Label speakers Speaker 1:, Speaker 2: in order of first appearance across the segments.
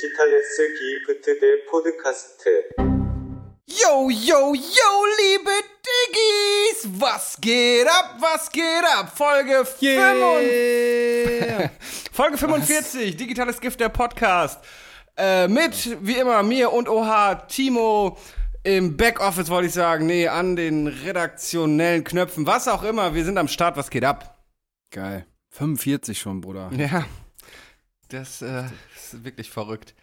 Speaker 1: 디지털스 기프트 대 포드카스트.
Speaker 2: Yo, yo, yo, liebe Diggis! Was geht ab, was geht ab? Folge 45. Folge 45, digitales Gift der Podcast. Äh, mit, wie immer, mir und OH, Timo im Backoffice, wollte ich sagen. Nee, an den redaktionellen Knöpfen, was auch immer. Wir sind am Start, was geht ab?
Speaker 3: Geil. 45 schon, Bruder.
Speaker 2: Ja, das äh, ist wirklich verrückt.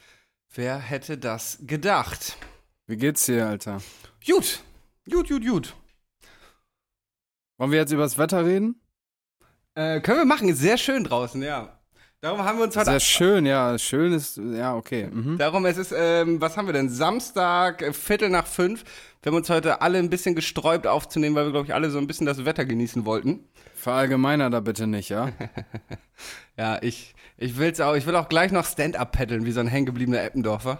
Speaker 2: Wer hätte das gedacht?
Speaker 3: Wie geht's dir, Alter?
Speaker 2: Gut, gut, gut, gut.
Speaker 3: Wollen wir jetzt über das Wetter reden?
Speaker 2: Äh, können wir machen, ist sehr schön draußen, ja. Darum haben wir uns heute.
Speaker 3: Sehr schön, ja. Schön ist, ja, okay. Mhm.
Speaker 2: Darum, es ist, ähm, was haben wir denn? Samstag, äh, Viertel nach fünf. Wir haben uns heute alle ein bisschen gesträubt aufzunehmen, weil wir, glaube ich, alle so ein bisschen das Wetter genießen wollten.
Speaker 3: Verallgemeiner da bitte nicht, ja?
Speaker 2: Ja, ich, ich will's auch, ich will auch gleich noch Stand-up paddeln, wie so ein hängengebliebener Eppendorfer.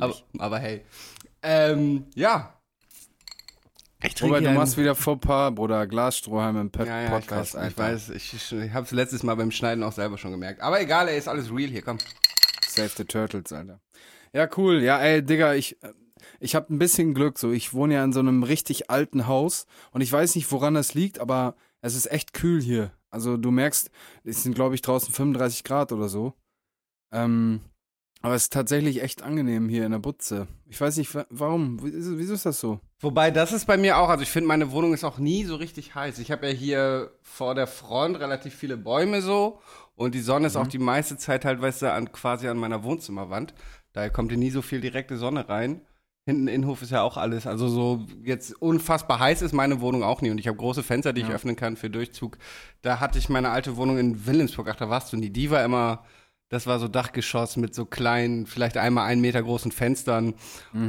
Speaker 2: Aber, aber hey. Ähm, ja. Ich trinke
Speaker 3: Robert, du machst wieder Fauxpas, Bruder. Glasstrohhalm im Pe
Speaker 2: ja, ja,
Speaker 3: Podcast,
Speaker 2: ich weiß,
Speaker 3: Alter.
Speaker 2: ich weiß, ich, ich, ich hab's letztes Mal beim Schneiden auch selber schon gemerkt. Aber egal, ey, ist alles real hier, komm.
Speaker 3: Save the Turtles, Alter. Ja, cool. Ja, ey, Digga, ich, äh, ich hab ein bisschen Glück. So, ich wohne ja in so einem richtig alten Haus und ich weiß nicht, woran das liegt, aber es ist echt kühl hier. Also du merkst, es sind, glaube ich, draußen 35 Grad oder so. Ähm, aber es ist tatsächlich echt angenehm hier in der Butze. Ich weiß nicht, wa- warum. Wieso, ist das so?
Speaker 2: Wobei, das ist bei mir auch, also ich finde, meine Wohnung ist auch nie so richtig heiß. Ich habe ja hier vor der Front relativ viele Bäume so und die Sonne ist auch die meiste Zeit halt, weißt du, an, quasi an meiner Wohnzimmerwand. Daher kommt hier nie so viel direkte Sonne rein. Hinten Innenhof ist ja auch alles, also so jetzt unfassbar heiß ist meine Wohnung auch nie und ich habe große Fenster, die ich öffnen kann für Durchzug. Da hatte ich meine alte Wohnung in Wilhelmsburg, ach, da warst du nie. Die war immer, das war so Dachgeschoss mit so kleinen, vielleicht einmal einen Meter großen Fenstern.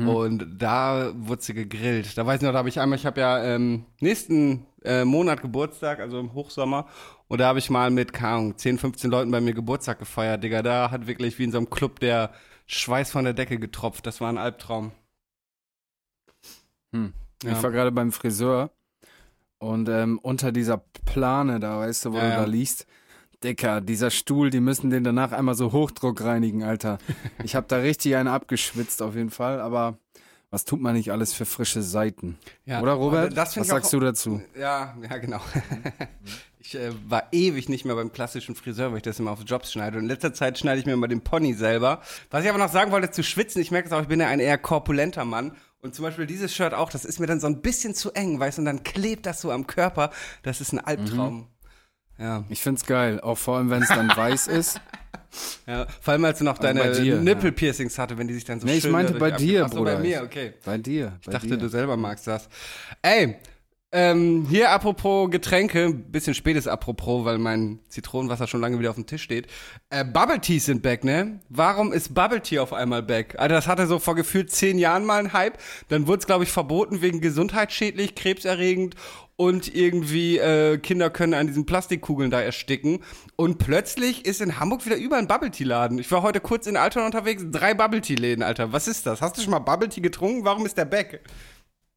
Speaker 2: Und da wurde sie gegrillt. Da weiß ich noch, da habe ich einmal, ich habe ja ähm, nächsten äh, Monat Geburtstag, also im Hochsommer. Und da habe ich mal mit, keine Ahnung, 10, 15 Leuten bei mir Geburtstag gefeiert, Digga. Da hat wirklich wie in so einem Club der Schweiß von der Decke getropft. Das war ein Albtraum.
Speaker 3: Hm.
Speaker 2: Ja.
Speaker 3: Ich war gerade beim Friseur und ähm, unter dieser Plane da, weißt du, wo
Speaker 2: Ja,
Speaker 3: du
Speaker 2: ja.
Speaker 3: da liegst, Dicker, dieser Stuhl, die müssen den danach einmal so Hochdruck reinigen, Alter. Ich habe da richtig einen abgeschwitzt auf jeden Fall, aber was tut man nicht alles für frische Seiten?
Speaker 2: Ja,
Speaker 3: Oder Robert? was
Speaker 2: ich auch-
Speaker 3: sagst du dazu?
Speaker 2: Ja, ja, genau. Ich äh, war ewig nicht mehr beim klassischen Friseur, weil ich das immer auf Jobs schneide. Und in letzter Zeit schneide ich mir immer den Pony selber. Was ich aber noch sagen wollte, zu schwitzen, ich merke es auch, ich bin ja ein eher korpulenter Mann. Und zum Beispiel dieses Shirt auch, das ist mir dann so ein bisschen zu eng, weißt du, und dann klebt das so am Körper. Das ist ein Albtraum. Ja,
Speaker 3: Ich find's geil, auch vor allem, wenn es dann weiß ist.
Speaker 2: ja. Vor allem, als du noch
Speaker 3: Also
Speaker 2: deine
Speaker 3: dir,
Speaker 2: Nippelpiercings hatte, wenn die sich dann so
Speaker 3: Nee, ich
Speaker 2: schön
Speaker 3: meinte
Speaker 2: dadurch
Speaker 3: bei dir, Bruder.
Speaker 2: bei mir, okay.
Speaker 3: Bei dir.
Speaker 2: Ich
Speaker 3: Bei
Speaker 2: dachte,
Speaker 3: dir.
Speaker 2: du selber magst das. Ey, ähm, hier apropos Getränke, bisschen spätes apropos, weil mein Zitronenwasser schon lange wieder auf dem Tisch steht. Äh, Bubble Teas sind back, ne? Warum ist Bubble Tea auf einmal back? Alter, das hatte so vor gefühlt zehn Jahren mal einen Hype. Dann wurde es, glaube ich, verboten wegen gesundheitsschädlich, krebserregend und irgendwie äh, Kinder können an diesen Plastikkugeln da ersticken. Und plötzlich ist in Hamburg wieder überall ein Bubble Tea Laden. Ich war heute kurz in Altona unterwegs, drei Bubble Tea Läden, Alter. Was ist das? Hast du schon mal Bubble Tea getrunken? Warum ist der back?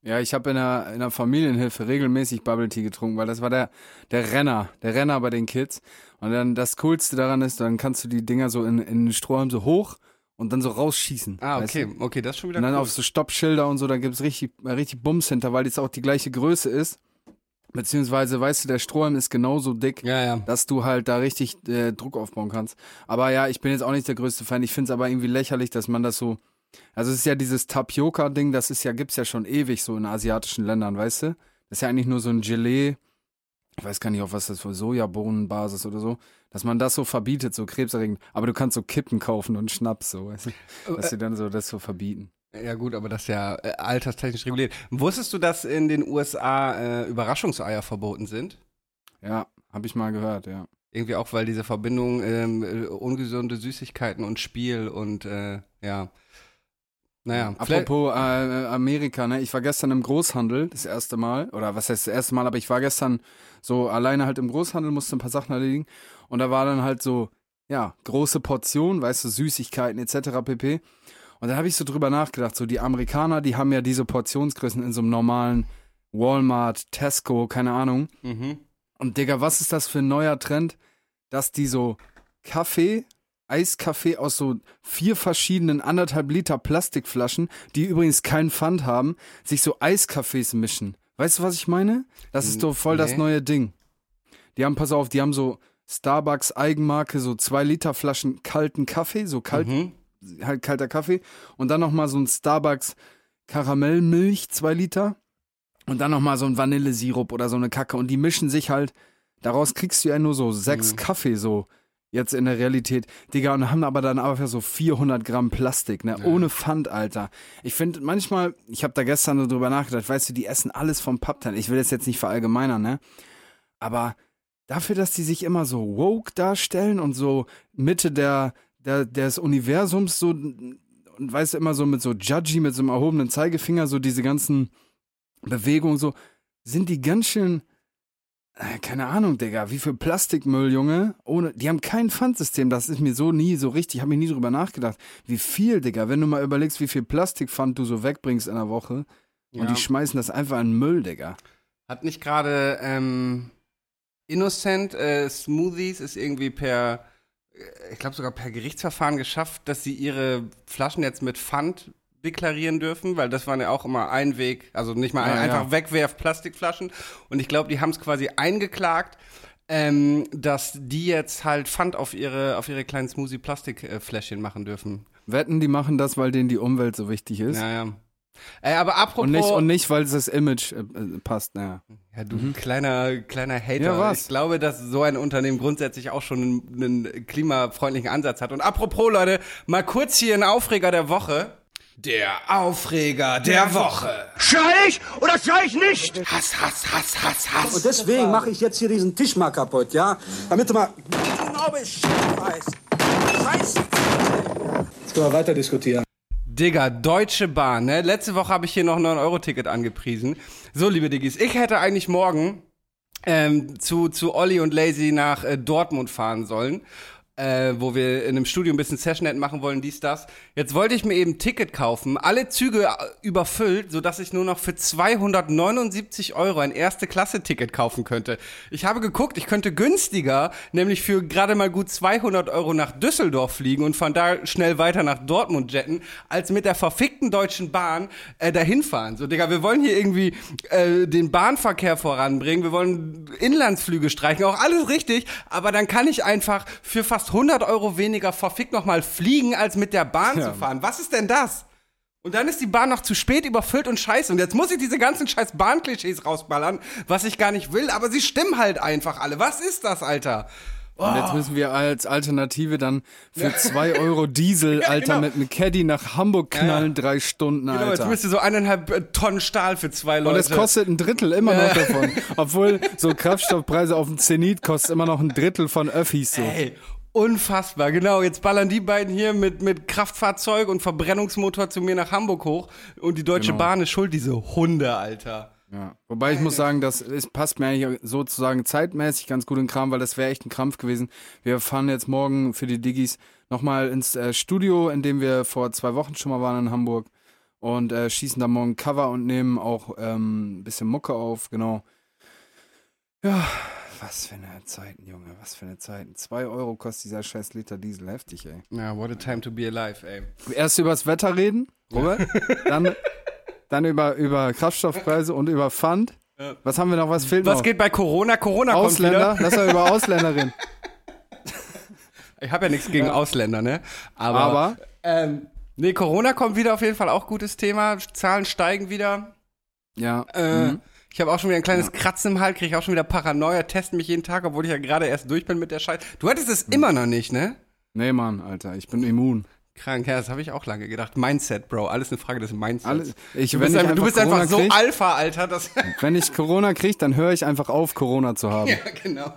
Speaker 3: Ja, ich habe in der, in der Familienhilfe regelmäßig Bubble Tea getrunken, weil das war der, der Renner, der Renner bei den Kids. Und dann das Coolste daran ist, dann kannst du die Dinger so in, in den Strohhalm so hoch und dann so rausschießen.
Speaker 2: Ah,
Speaker 3: weißt
Speaker 2: okay,
Speaker 3: du?
Speaker 2: okay, das ist schon wieder
Speaker 3: Und dann
Speaker 2: cool.
Speaker 3: auf so Stoppschilder und so, da gibt's richtig, richtig Bums hinter, weil das auch die gleiche Größe ist. Beziehungsweise, weißt du, der Strohhalm ist genauso dick,
Speaker 2: Ja, ja.
Speaker 3: dass du halt da richtig äh, Druck aufbauen kannst. Aber ja, ich bin jetzt auch nicht der größte Fan. Ich finde es aber irgendwie lächerlich, dass man das so. Also es ist ja dieses Tapioca-Ding, das ist ja, gibt's ja schon ewig so in asiatischen Ländern, weißt du? Das ist ja eigentlich nur so ein Gelee. Ich weiß gar nicht, auf was das für Sojabohnenbasis oder so, dass man das so verbietet, so krebserregend. Aber du kannst so Kippen kaufen und Schnaps, so, weißt du? Dass sie dann so das so verbieten.
Speaker 2: Ja gut, aber das ist ja äh, alterstechnisch reguliert. Wusstest du, dass in den USA äh, Überraschungseier verboten sind?
Speaker 3: Ja, habe ich mal gehört, ja.
Speaker 2: Irgendwie auch, weil diese Verbindung ähm, äh, ungesunde Süßigkeiten und Spiel und äh, ja. Naja, vielleicht-
Speaker 3: Apropos äh, Amerika, ne? Ich war gestern im Großhandel das erste Mal. Oder was heißt das erste Mal, aber ich war gestern so alleine halt im Großhandel, musste ein paar Sachen erledigen. Und da war dann halt so, ja, große Portionen, weißt du, Süßigkeiten etc. pp. Und dann habe ich so drüber nachgedacht, so die Amerikaner, die haben ja diese Portionsgrößen in so einem normalen Walmart, Tesco, keine Ahnung.
Speaker 2: Mhm.
Speaker 3: Und Digga, was ist das für ein neuer Trend, dass die so Kaffee Eiskaffee aus so vier verschiedenen anderthalb Liter Plastikflaschen, die übrigens keinen Pfand haben, sich so Eiskaffees mischen. Weißt du, was ich meine? Das ist doch voll das
Speaker 2: Nee.
Speaker 3: neue Ding. Die haben, pass auf, die haben so Starbucks Eigenmarke, so zwei Liter Flaschen kalten Kaffee, so kalt,
Speaker 2: Mhm.
Speaker 3: halt kalter Kaffee. Und dann nochmal so ein Starbucks Karamellmilch, zwei Liter. Und dann nochmal so ein Vanillesirup oder so eine Kacke. Und die mischen sich halt, daraus kriegst du ja nur so sechs
Speaker 2: Mhm.
Speaker 3: Kaffee so. Jetzt in der Realität, Digga, und haben aber dann einfach so 400 Gramm Plastik, ne?
Speaker 2: Ja.
Speaker 3: Ohne Pfand, Alter. Ich finde manchmal, ich habe da gestern so drüber nachgedacht, weißt du, die essen alles vom Pappteil. Ich will das jetzt nicht verallgemeinern, ne? Aber dafür, dass die sich immer so woke darstellen und so Mitte der, der, des Universums so, und weißt du, immer so mit so Judgy, mit so einem erhobenen Zeigefinger, so diese ganzen Bewegungen, so, sind die ganz schön, keine Ahnung, Digga, wie viel Plastikmüll, Junge, ohne, die haben kein Pfandsystem, das ist mir so nie so richtig, habe ich nie drüber nachgedacht. Wie viel, Digga, wenn du mal überlegst, wie viel Plastikpfand du so wegbringst in der Woche und
Speaker 2: Ja.
Speaker 3: die schmeißen das einfach in Müll, Digga.
Speaker 2: Hat nicht gerade ähm, Innocent äh, Smoothies ist irgendwie per, äh, ich glaube sogar per Gerichtsverfahren geschafft, dass sie ihre Flaschen jetzt mit Pfand deklarieren dürfen, weil das waren ja auch immer ein Weg, also nicht mal
Speaker 3: Ja,
Speaker 2: ein,
Speaker 3: ja.
Speaker 2: einfach wegwerf Plastikflaschen. Und ich glaube, die haben es quasi eingeklagt, ähm, dass die jetzt halt Pfand auf ihre, auf ihre kleinen Smoothie-Plastikfläschchen machen dürfen.
Speaker 3: Wetten, die machen das, weil denen die Umwelt so wichtig ist.
Speaker 2: Naja. Äh, aber apropos.
Speaker 3: Und nicht, und nicht, weil das Image äh, äh, passt, naja.
Speaker 2: Ja, du kleiner, kleiner Hater.
Speaker 3: Mhm. Ja, was?
Speaker 2: Ich glaube, dass so ein Unternehmen grundsätzlich auch schon einen, einen klimafreundlichen Ansatz hat. Und apropos, Leute, mal kurz hier ein Aufreger der Woche. Der Aufreger der Woche.
Speaker 4: Schrei ich oder schrei ich nicht?
Speaker 2: Hass, Hass, Hass, Hass, Hass.
Speaker 5: Und deswegen mache ich jetzt hier diesen Tisch mal kaputt, ja? Damit du mal genau Bescheid weißt. Scheiße. Jetzt können wir weiter diskutieren.
Speaker 2: Digga, Deutsche Bahn, ne? Letzte Woche habe ich hier noch ein 9-Euro-Ticket angepriesen. So, liebe Diggis, ich hätte eigentlich morgen ähm, zu, zu Olli und Lazy nach äh, Dortmund fahren sollen. Äh, wo wir in einem Studio ein bisschen Sessionet machen wollen, dies, das. Jetzt wollte ich mir eben Ticket kaufen, alle Züge äh, überfüllt, sodass ich nur noch für 279 Euro ein Erste-Klasse-Ticket kaufen könnte. Ich habe geguckt, ich könnte günstiger, nämlich für gerade mal gut 200 Euro nach Düsseldorf fliegen und von da schnell weiter nach Dortmund jetten, als mit der verfickten Deutschen Bahn äh, dahin fahren. So, Digga, wir wollen hier irgendwie äh, den Bahnverkehr voranbringen, wir wollen Inlandsflüge streichen, auch alles richtig, aber dann kann ich einfach für fast 100 Euro weniger verfickt nochmal fliegen, als mit der Bahn
Speaker 3: Ja.
Speaker 2: zu fahren. Was ist denn das? Und dann ist die Bahn noch zu spät überfüllt und scheiße. Und jetzt muss ich diese ganzen scheiß Bahnklischees rausballern, was ich gar nicht will, aber sie stimmen halt einfach alle. Was ist das, Alter?
Speaker 3: Und jetzt müssen wir als Alternative dann für 2 Euro Diesel, Alter,
Speaker 2: genau.
Speaker 3: mit einem Caddy nach Hamburg knallen,
Speaker 2: Ja.
Speaker 3: drei Stunden,
Speaker 2: Genau, jetzt
Speaker 3: Alter.
Speaker 2: müsst ihr so eineinhalb äh, Tonnen Stahl für zwei Leute.
Speaker 3: Und es kostet ein Drittel immer noch davon. Obwohl so Kraftstoffpreise auf dem Zenit kostet immer noch ein Drittel von Öffis so.
Speaker 2: Ey, unfassbar, genau. Jetzt ballern die beiden hier mit, mit Kraftfahrzeug und Verbrennungsmotor zu mir nach Hamburg hoch und die Deutsche
Speaker 3: Genau.
Speaker 2: Bahn ist schuld, diese Hunde, Alter.
Speaker 3: Ja. Wobei ich muss sagen, das ist, passt mir eigentlich sozusagen zeitmäßig ganz gut in Kram, weil das wäre echt ein Krampf gewesen. Wir fahren jetzt morgen für die Diggis nochmal ins äh, Studio, in dem wir vor zwei Wochen schon mal waren in Hamburg und äh, schießen da morgen Cover und nehmen auch ähm, ein bisschen Mucke auf, genau. Ja, was für eine Zeiten, Junge, was für eine Zeiten. Zwei Euro kostet dieser scheiß Liter Diesel, heftig, ey.
Speaker 2: Ja, what a time to be alive, ey.
Speaker 3: Erst übers Wetter reden, Robert, dann, dann über, über Kraftstoffpreise und über Pfand. Was haben wir noch, was fehlt
Speaker 2: Was
Speaker 3: noch?
Speaker 2: geht bei Corona? Corona
Speaker 3: Ausländer?
Speaker 2: kommt wieder.
Speaker 3: Lass mal über Ausländer reden.
Speaker 2: Ich habe ja nichts gegen Ausländer, ne? Aber,
Speaker 3: Aber?
Speaker 2: ähm, nee, Corona kommt wieder auf jeden Fall auch gutes Thema. Zahlen steigen wieder.
Speaker 3: Ja.
Speaker 2: Äh,
Speaker 3: mhm.
Speaker 2: Ich habe auch schon wieder ein kleines Kratzen im Hals, kriege auch schon wieder Paranoia, testen mich jeden Tag, obwohl ich ja gerade erst durch bin mit der Scheiße. Du hattest es immer noch nicht, ne?
Speaker 3: Nee, Mann, Alter, ich bin immun.
Speaker 2: Krank, ja, das habe ich auch lange gedacht. Mindset, Bro, alles eine Frage des Mindsets.
Speaker 3: Alle, ich,
Speaker 2: du
Speaker 3: wenn,
Speaker 2: bist einfach, du bist einfach so
Speaker 3: krieg,
Speaker 2: Alpha, Alter. Das,
Speaker 3: wenn ich Corona kriege, dann höre ich einfach auf, Corona zu haben.
Speaker 2: ja, genau.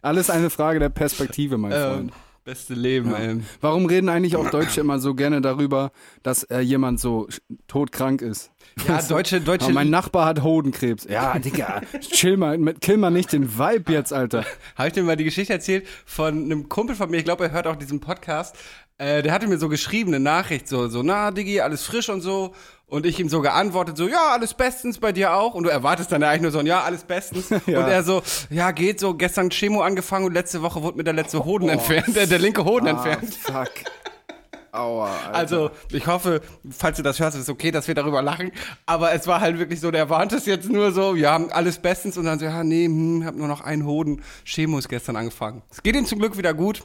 Speaker 3: Alles eine Frage der Perspektive, mein
Speaker 2: Ähm,
Speaker 3: Freund.
Speaker 2: Beste Leben, ey.
Speaker 3: Warum reden eigentlich auch Deutsche immer so gerne darüber, dass äh, jemand so todkrank ist?
Speaker 2: Ja, deutsche, deutsche.
Speaker 3: Aber mein Nachbar hat Hodenkrebs. Ja, Digga, chill mal, mit- kill mal nicht den Vibe jetzt, Alter.
Speaker 2: Habe ich dir mal die Geschichte erzählt von einem Kumpel von mir, ich glaube, er hört auch diesen Podcast. Äh, der hatte mir so geschrieben, eine Nachricht, so, so, na, Diggi, alles frisch und so. Und ich ihm so geantwortet, so, ja, alles bestens bei dir auch. Und du erwartest dann ja eigentlich nur so ein, ja, alles bestens.
Speaker 3: Ja.
Speaker 2: Und er so, ja, geht so, gestern Chemo angefangen und letzte Woche wurde mir der letzte Hoden entfernt, der, der linke Hoden entfernt.
Speaker 3: Fuck. Aua, Alter.
Speaker 2: Also, ich hoffe, falls du das hörst, ist es okay, dass wir darüber lachen. Aber es war halt wirklich so, der warnt es jetzt nur so, ja, alles bestens. Und dann so, ja, nee, hm, hab nur noch einen Hoden. Chemo ist gestern angefangen. Es geht ihm zum Glück wieder gut.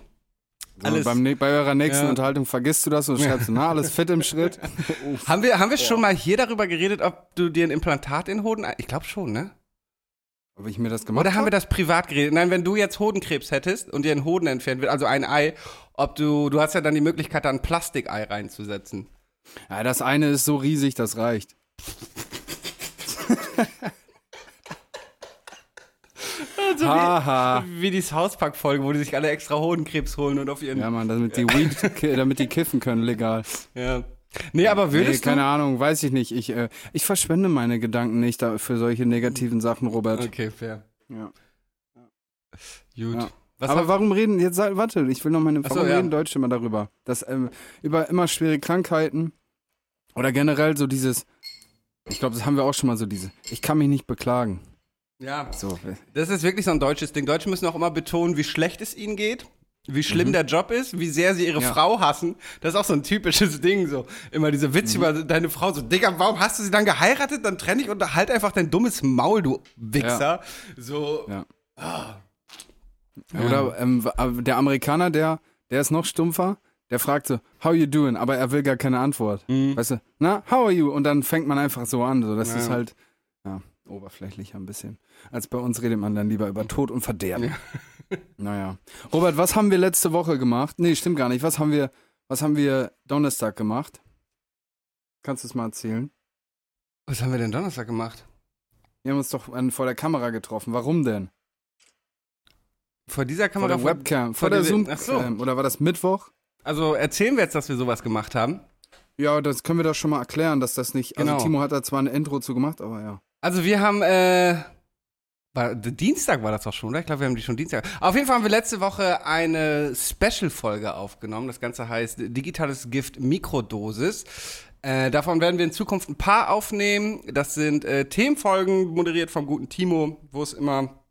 Speaker 3: So,
Speaker 2: alles-
Speaker 3: beim, bei eurer nächsten
Speaker 2: Ja.
Speaker 3: Unterhaltung vergisst du das und schreibst, na, alles fit im Schritt.
Speaker 2: Haben wir, haben wir schon mal hier darüber geredet, ob du dir ein Implantat in den Hoden... Ich glaube schon, ne?
Speaker 3: Ob ich mir das gemacht
Speaker 2: Oder haben wir
Speaker 3: hab?
Speaker 2: das privat geredet? Nein, wenn du jetzt Hodenkrebs hättest und dir ein Hoden entfernt wird, also ein Ei, ob du, du hast ja dann die Möglichkeit, da ein Plastikei reinzusetzen.
Speaker 3: Ja, das eine ist so riesig, das reicht. Haha.
Speaker 2: Wie die South Park-Folge, wo die sich alle extra Hodenkrebs holen und auf ihren.
Speaker 3: Ja, Mann, damit die Weed, damit die kiffen können, legal.
Speaker 2: Ja. Nee, aber
Speaker 3: Nee,
Speaker 2: würdest
Speaker 3: keine Ahnung, weiß ich nicht. Ich, äh, ich verschwende meine Gedanken nicht für solche negativen Sachen, Robert.
Speaker 2: du. Okay, fair.
Speaker 3: Ja.
Speaker 2: Gut.
Speaker 3: Ja.
Speaker 2: Was
Speaker 3: Aber warum reden, jetzt warte, ich will noch meine,
Speaker 2: Ach so,
Speaker 3: warum
Speaker 2: ja.
Speaker 3: reden Deutsche immer darüber? Dass, ähm, über immer schwere Krankheiten oder generell so dieses, ich glaube, das haben wir auch schon mal so diese, ich kann mich nicht beklagen.
Speaker 2: Ja,
Speaker 3: So, äh,
Speaker 2: das ist wirklich so ein deutsches Ding. Deutsche müssen auch immer betonen, wie schlecht es ihnen geht. Wie schlimm der Job ist, wie sehr sie ihre
Speaker 3: Mhm. Ja.
Speaker 2: Frau hassen. Das ist auch so ein typisches Ding, so. Immer diese
Speaker 3: Mhm.
Speaker 2: Witze über deine Frau, so, Digga, warum hast du sie dann geheiratet? Dann trenn ich und halt einfach dein dummes Maul, du Wichser. So,
Speaker 3: Ja.
Speaker 2: ah.
Speaker 3: Oder ähm, w- der Amerikaner, der, der ist noch stumpfer, der fragt so, how you doing? Aber er will gar keine Antwort. Weißt du, na, how are you? Und dann fängt man einfach so an. So, das
Speaker 2: Ja.
Speaker 3: ist halt, ja, oberflächlicher ein bisschen. Als bei uns redet man dann lieber über Tod und Verderben. Naja. Robert, was haben wir letzte Woche gemacht? Nee, stimmt gar nicht. Was haben wir, was haben wir Donnerstag gemacht? Kannst du es mal erzählen?
Speaker 2: Was haben wir denn Donnerstag gemacht?
Speaker 3: Wir haben uns doch an, vor der Kamera getroffen. Warum denn?
Speaker 2: Vor dieser
Speaker 3: Vor
Speaker 2: Kamera.
Speaker 3: der Webcam, vor
Speaker 2: vor
Speaker 3: der
Speaker 2: diese-
Speaker 3: Zoom.
Speaker 2: Ach so.
Speaker 3: Ähm, oder war das Mittwoch?
Speaker 2: Also erzählen wir jetzt, dass wir sowas gemacht haben.
Speaker 3: Ja, das können wir doch schon mal erklären, dass das nicht.
Speaker 2: Genau.
Speaker 3: Also Timo hat da zwar ein Intro zu gemacht, aber ja.
Speaker 2: Also wir haben, äh, war, Dienstag war das doch schon, oder? Ich glaube, wir haben die schon Dienstag. Auf jeden Fall haben wir letzte Woche eine Special-Folge aufgenommen. Das Ganze heißt Digitales Gift Mikrodosis. Äh, davon werden wir in Zukunft ein paar aufnehmen. Das sind äh, Themenfolgen, moderiert vom guten Timo, wo es immer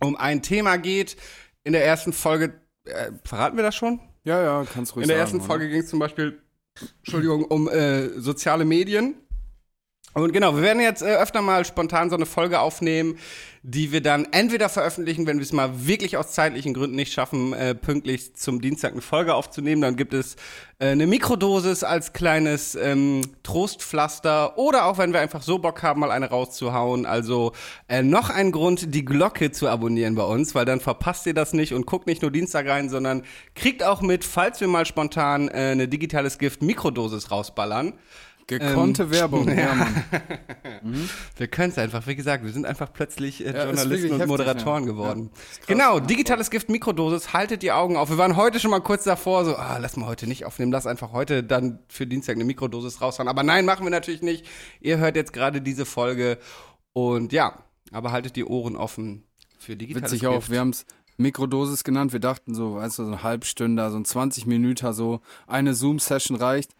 Speaker 2: um ein Thema geht. In der ersten Folge, äh, verraten wir das schon?
Speaker 3: Ja, ja, kannst ruhig
Speaker 2: In der
Speaker 3: sagen,
Speaker 2: ersten
Speaker 3: oder?
Speaker 2: Folge ging es zum Beispiel, Entschuldigung, um äh, soziale Medien. Und genau, wir werden jetzt äh, öfter mal spontan so eine Folge aufnehmen, die wir dann entweder veröffentlichen, wenn wir es mal wirklich aus zeitlichen Gründen nicht schaffen, äh, pünktlich zum Dienstag eine Folge aufzunehmen. Dann gibt es äh, eine Mikrodosis als kleines ähm, Trostpflaster oder auch wenn wir einfach so Bock haben, mal eine rauszuhauen. Also äh, noch ein Grund, die Glocke zu abonnieren bei uns, weil dann verpasst ihr das nicht und guckt nicht nur Dienstag rein, sondern kriegt auch mit, falls wir mal spontan äh, eine digitales Gift Mikrodosis rausballern.
Speaker 3: Gekonnte
Speaker 2: Ähm,
Speaker 3: Werbung, ja, Mann.
Speaker 2: Wir können es einfach, wie gesagt, wir sind einfach plötzlich äh,
Speaker 3: Ja, ist
Speaker 2: Journalisten und
Speaker 3: heftig,
Speaker 2: Moderatoren
Speaker 3: ja.
Speaker 2: geworden.
Speaker 3: Krass,
Speaker 2: genau, digitales Gift Mikrodosis, haltet die Augen auf. Wir waren heute schon mal kurz davor, so, ah, lass mal heute nicht aufnehmen, lass einfach heute dann für Dienstag eine Mikrodosis raushauen. Aber nein, machen wir natürlich nicht. Ihr hört jetzt gerade diese Folge und ja, aber haltet die Ohren offen für digitales
Speaker 3: Witzig
Speaker 2: Gift.
Speaker 3: auch, wir haben es Mikrodosis genannt. Wir dachten so, weißt du, so ein Halbstünder, so ein 20 Minuten, so eine Zoom-Session reicht.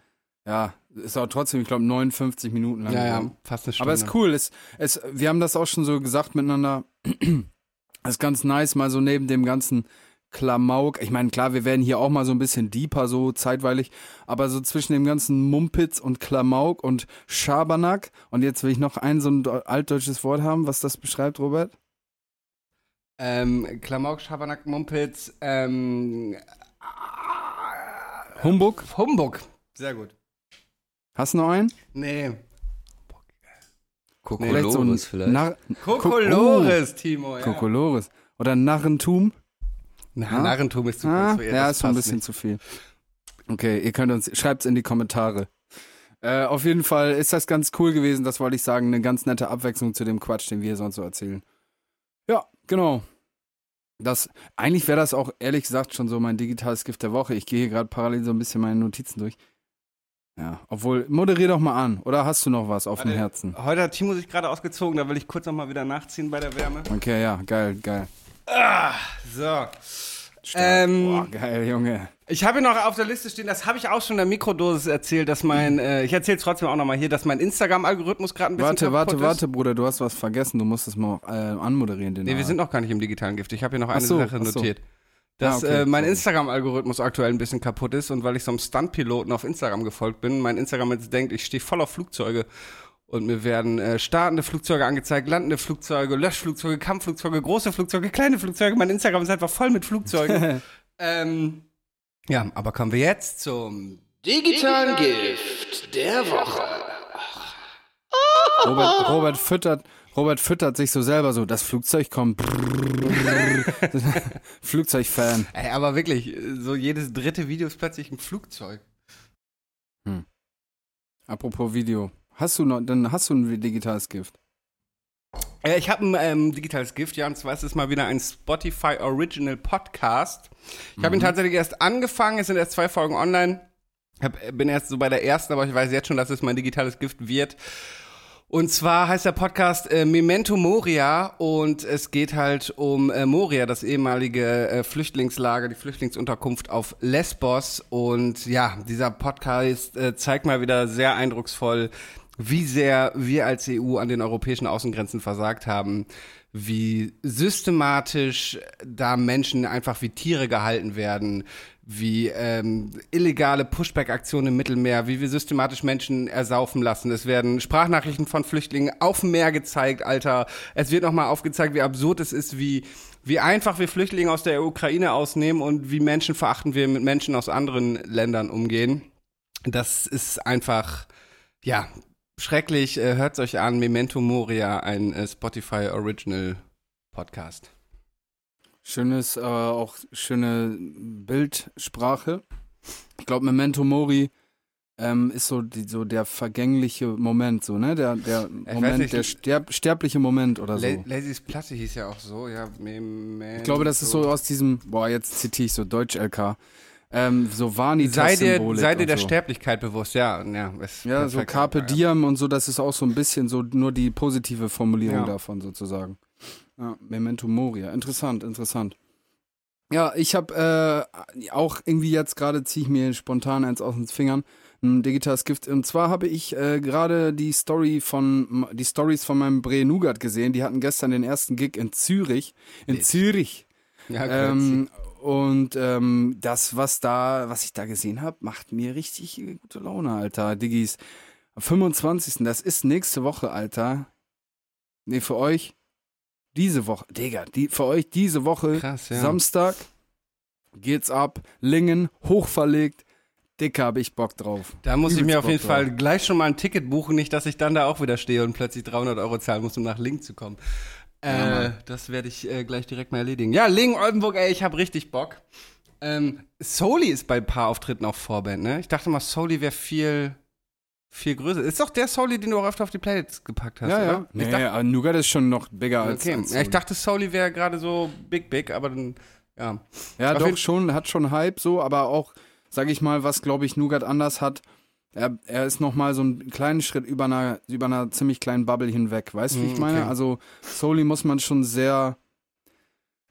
Speaker 3: Ja, ist aber trotzdem, ich glaube, 59 Minuten lang.
Speaker 2: Ja, ja, fast eine Stunde.
Speaker 3: Aber ist cool. Es, es, wir haben das auch schon so gesagt miteinander. ist ganz nice, mal so neben dem ganzen Klamauk. Ich meine, klar, wir werden hier auch mal so ein bisschen deeper, so zeitweilig. Aber so zwischen dem ganzen Mumpitz und Klamauk und Schabernack. Und jetzt will ich noch ein so ein altdeutsches Wort haben, was das beschreibt, Robert.
Speaker 2: Ähm, Klamauk, Schabernack, Mumpitz, ähm,
Speaker 3: Humbug.
Speaker 2: Humbug. Sehr gut.
Speaker 3: Hast du noch einen?
Speaker 2: Nee.
Speaker 3: Vielleicht so ein
Speaker 6: vielleicht.
Speaker 3: Nar
Speaker 2: Kokolores, Timo, ja.
Speaker 3: Kokolores. Oder Narrentum.
Speaker 2: Na,
Speaker 3: Ja?
Speaker 2: Narrentum ist zu
Speaker 3: Ah,
Speaker 2: konstruiert.
Speaker 3: ja,
Speaker 2: das
Speaker 3: ist schon ein bisschen
Speaker 2: nicht.
Speaker 3: zu viel. Okay, ihr könnt uns, schreibt's in die Kommentare. Äh, auf jeden Fall ist das ganz cool gewesen, das wollte ich sagen, eine ganz nette Abwechslung zu dem Quatsch, den wir sonst so erzählen. Ja, genau. Das, eigentlich wäre das auch ehrlich gesagt schon so mein digitales Gift der Woche. Ich gehe hier gerade parallel so ein bisschen meine Notizen durch. Ja, obwohl, moderier doch mal an. Oder hast du noch was auf dem
Speaker 2: Warte.
Speaker 3: Herzen?
Speaker 2: Heute hat Timo sich gerade ausgezogen, da will ich kurz noch mal wieder nachziehen bei der Wärme.
Speaker 3: Okay, ja, geil, geil.
Speaker 2: So.
Speaker 3: Stark.
Speaker 2: Ähm,
Speaker 3: Boah, geil, Junge.
Speaker 2: Ich habe noch auf der Liste stehen, das habe ich auch schon in der Mikrodosis erzählt, dass mein, äh, ich erzähle es trotzdem auch nochmal hier, dass mein Instagram-Algorithmus gerade ein bisschen
Speaker 3: Warte, warte,
Speaker 2: kaputt
Speaker 3: warte,
Speaker 2: ist.
Speaker 3: Bruder, du hast was vergessen. Du musst es mal äh, anmoderieren. Den
Speaker 2: Nee, wir sind noch gar nicht im digitalen Gift. Ich habe hier noch eine
Speaker 3: so,
Speaker 2: Sache
Speaker 3: ach so.
Speaker 2: Notiert. Dass
Speaker 3: Ah, okay,
Speaker 2: äh, mein. Instagram-Algorithmus aktuell ein bisschen kaputt ist und weil ich so einem Stunt-Piloten auf Instagram gefolgt bin, mein Instagram jetzt denkt, ich stehe voll auf Flugzeuge und mir werden äh, startende Flugzeuge angezeigt, landende Flugzeuge, Löschflugzeuge, Kampfflugzeuge, große Flugzeuge, kleine Flugzeuge. Mein Instagram ist einfach voll mit Flugzeugen. ähm, ja, aber kommen wir jetzt zum
Speaker 6: Digitalen Gift der Woche.
Speaker 3: Robert, Robert füttert, Robert füttert sich so selber so. Das Flugzeug kommt. Flugzeugfan.
Speaker 2: Ey, aber wirklich, äh, so jedes dritte Video ist plötzlich ein Flugzeug.
Speaker 3: Apropos Video. Hast du noch, dann hast du ein digitales Gift.
Speaker 2: Äh, Ich habe ein ähm, digitales Gift, ja, und zwar ist es mal wieder ein Spotify Original Podcast. Ich habe ihn tatsächlich erst angefangen, es sind erst zwei Folgen online. Hab, bin erst so bei der ersten, aber ich weiß jetzt schon, dass es mein digitales Gift wird. Und zwar heißt der Podcast äh, Memento Moria und es geht halt um äh, Moria, das ehemalige äh, Flüchtlingslager, die Flüchtlingsunterkunft auf Lesbos. Und ja, dieser Podcast äh, zeigt mal wieder sehr eindrucksvoll, wie sehr wir als EU an den europäischen Außengrenzen versagt haben, wie systematisch da Menschen einfach wie Tiere gehalten werden, wie ähm, illegale Pushback-Aktionen im Mittelmeer, wie wir systematisch Menschen ersaufen lassen. Es werden Sprachnachrichten von Flüchtlingen auf dem Meer gezeigt, Alter. Es wird nochmal aufgezeigt, wie absurd es ist, wie, wie einfach wir Flüchtlinge aus der Ukraine ausnehmen und wie menschenverachtend wir mit Menschen aus anderen Ländern umgehen. Das ist einfach, ja, schrecklich. Äh, Hört euch an, Memento Moria, ein äh, Spotify Original Podcast.
Speaker 3: Schönes, äh, auch schöne Bildsprache. Ich glaube, Memento Mori ähm, ist so, die, so der vergängliche Moment, so, ne? Der, der Moment,
Speaker 2: nicht,
Speaker 3: der sterb, sterbliche Moment oder so.
Speaker 2: La Lazys Platte hieß ja auch so, ja. Memento.
Speaker 3: Ich glaube, das ist so aus diesem, boah, jetzt zitiere ich so Deutsch-LK, ähm, so Vanitas
Speaker 2: Sei dir, sei der
Speaker 3: so.
Speaker 2: Sterblichkeit bewusst, ja. Ja,
Speaker 3: Ja, so Carpe
Speaker 2: ja.
Speaker 3: Diem und so, das ist auch so ein bisschen so nur die positive Formulierung
Speaker 2: Ja.
Speaker 3: davon sozusagen. Memento Moria. Interessant, interessant. Ja, ich habe äh, auch irgendwie jetzt gerade ziehe ich mir spontan eins aus den Fingern, ein digitales Gift. Und zwar habe ich äh, gerade die Story von die Stories von meinem Bre Nougat gesehen. Die hatten gestern den ersten Gig in Zürich. In Zürich.
Speaker 2: Ja,
Speaker 3: Ähm, und ähm, das, was da, was ich da gesehen habe, macht mir richtig äh, gute Laune, Alter. Diggis. Am 25. Das ist nächste Woche, Alter. Nee, für euch diese Woche. Digga, die, für euch diese Woche,
Speaker 2: Krass, ja.
Speaker 3: Samstag, geht's ab. Lingen, hochverlegt. Dicker, hab ich Bock drauf.
Speaker 2: Da muss ich
Speaker 3: Übelst
Speaker 2: mir auf
Speaker 3: Bock
Speaker 2: jeden
Speaker 3: drauf.
Speaker 2: Fall gleich schon mal ein Ticket buchen, nicht, dass ich dann da auch wieder stehe und plötzlich 300 Euro zahlen muss, um nach Lingen zu kommen. Äh, das werde ich äh, gleich direkt mal erledigen. Ja, Lingen, Oldenburg, ey, ich habe richtig Bock. Ähm, Soli ist bei ein paar Auftritten auch Vorband, ne? Ich dachte mal, Soli wäre viel, viel größer. Ist doch der Soli, den du auch öfter auf die Playlist gepackt hast,
Speaker 3: Ja, ja.
Speaker 2: oder?
Speaker 3: Nee,
Speaker 2: Ich dachte,
Speaker 3: aber Nougat ist schon noch bigger als.
Speaker 2: okay.
Speaker 3: als
Speaker 2: ja, ich dachte, Soli wäre gerade so big, big, aber dann, ja.
Speaker 3: Ja,
Speaker 2: Auf
Speaker 3: doch schon, hat schon Hype so, aber auch, sag ich mal, was glaube ich Nougat anders hat, er, er ist noch mal so einen kleinen Schritt über einer, über einer ziemlich kleinen Bubble hinweg. Weißt du, wie ich
Speaker 2: Mhm,
Speaker 3: meine?
Speaker 2: okay.
Speaker 3: Also Soli muss man schon sehr,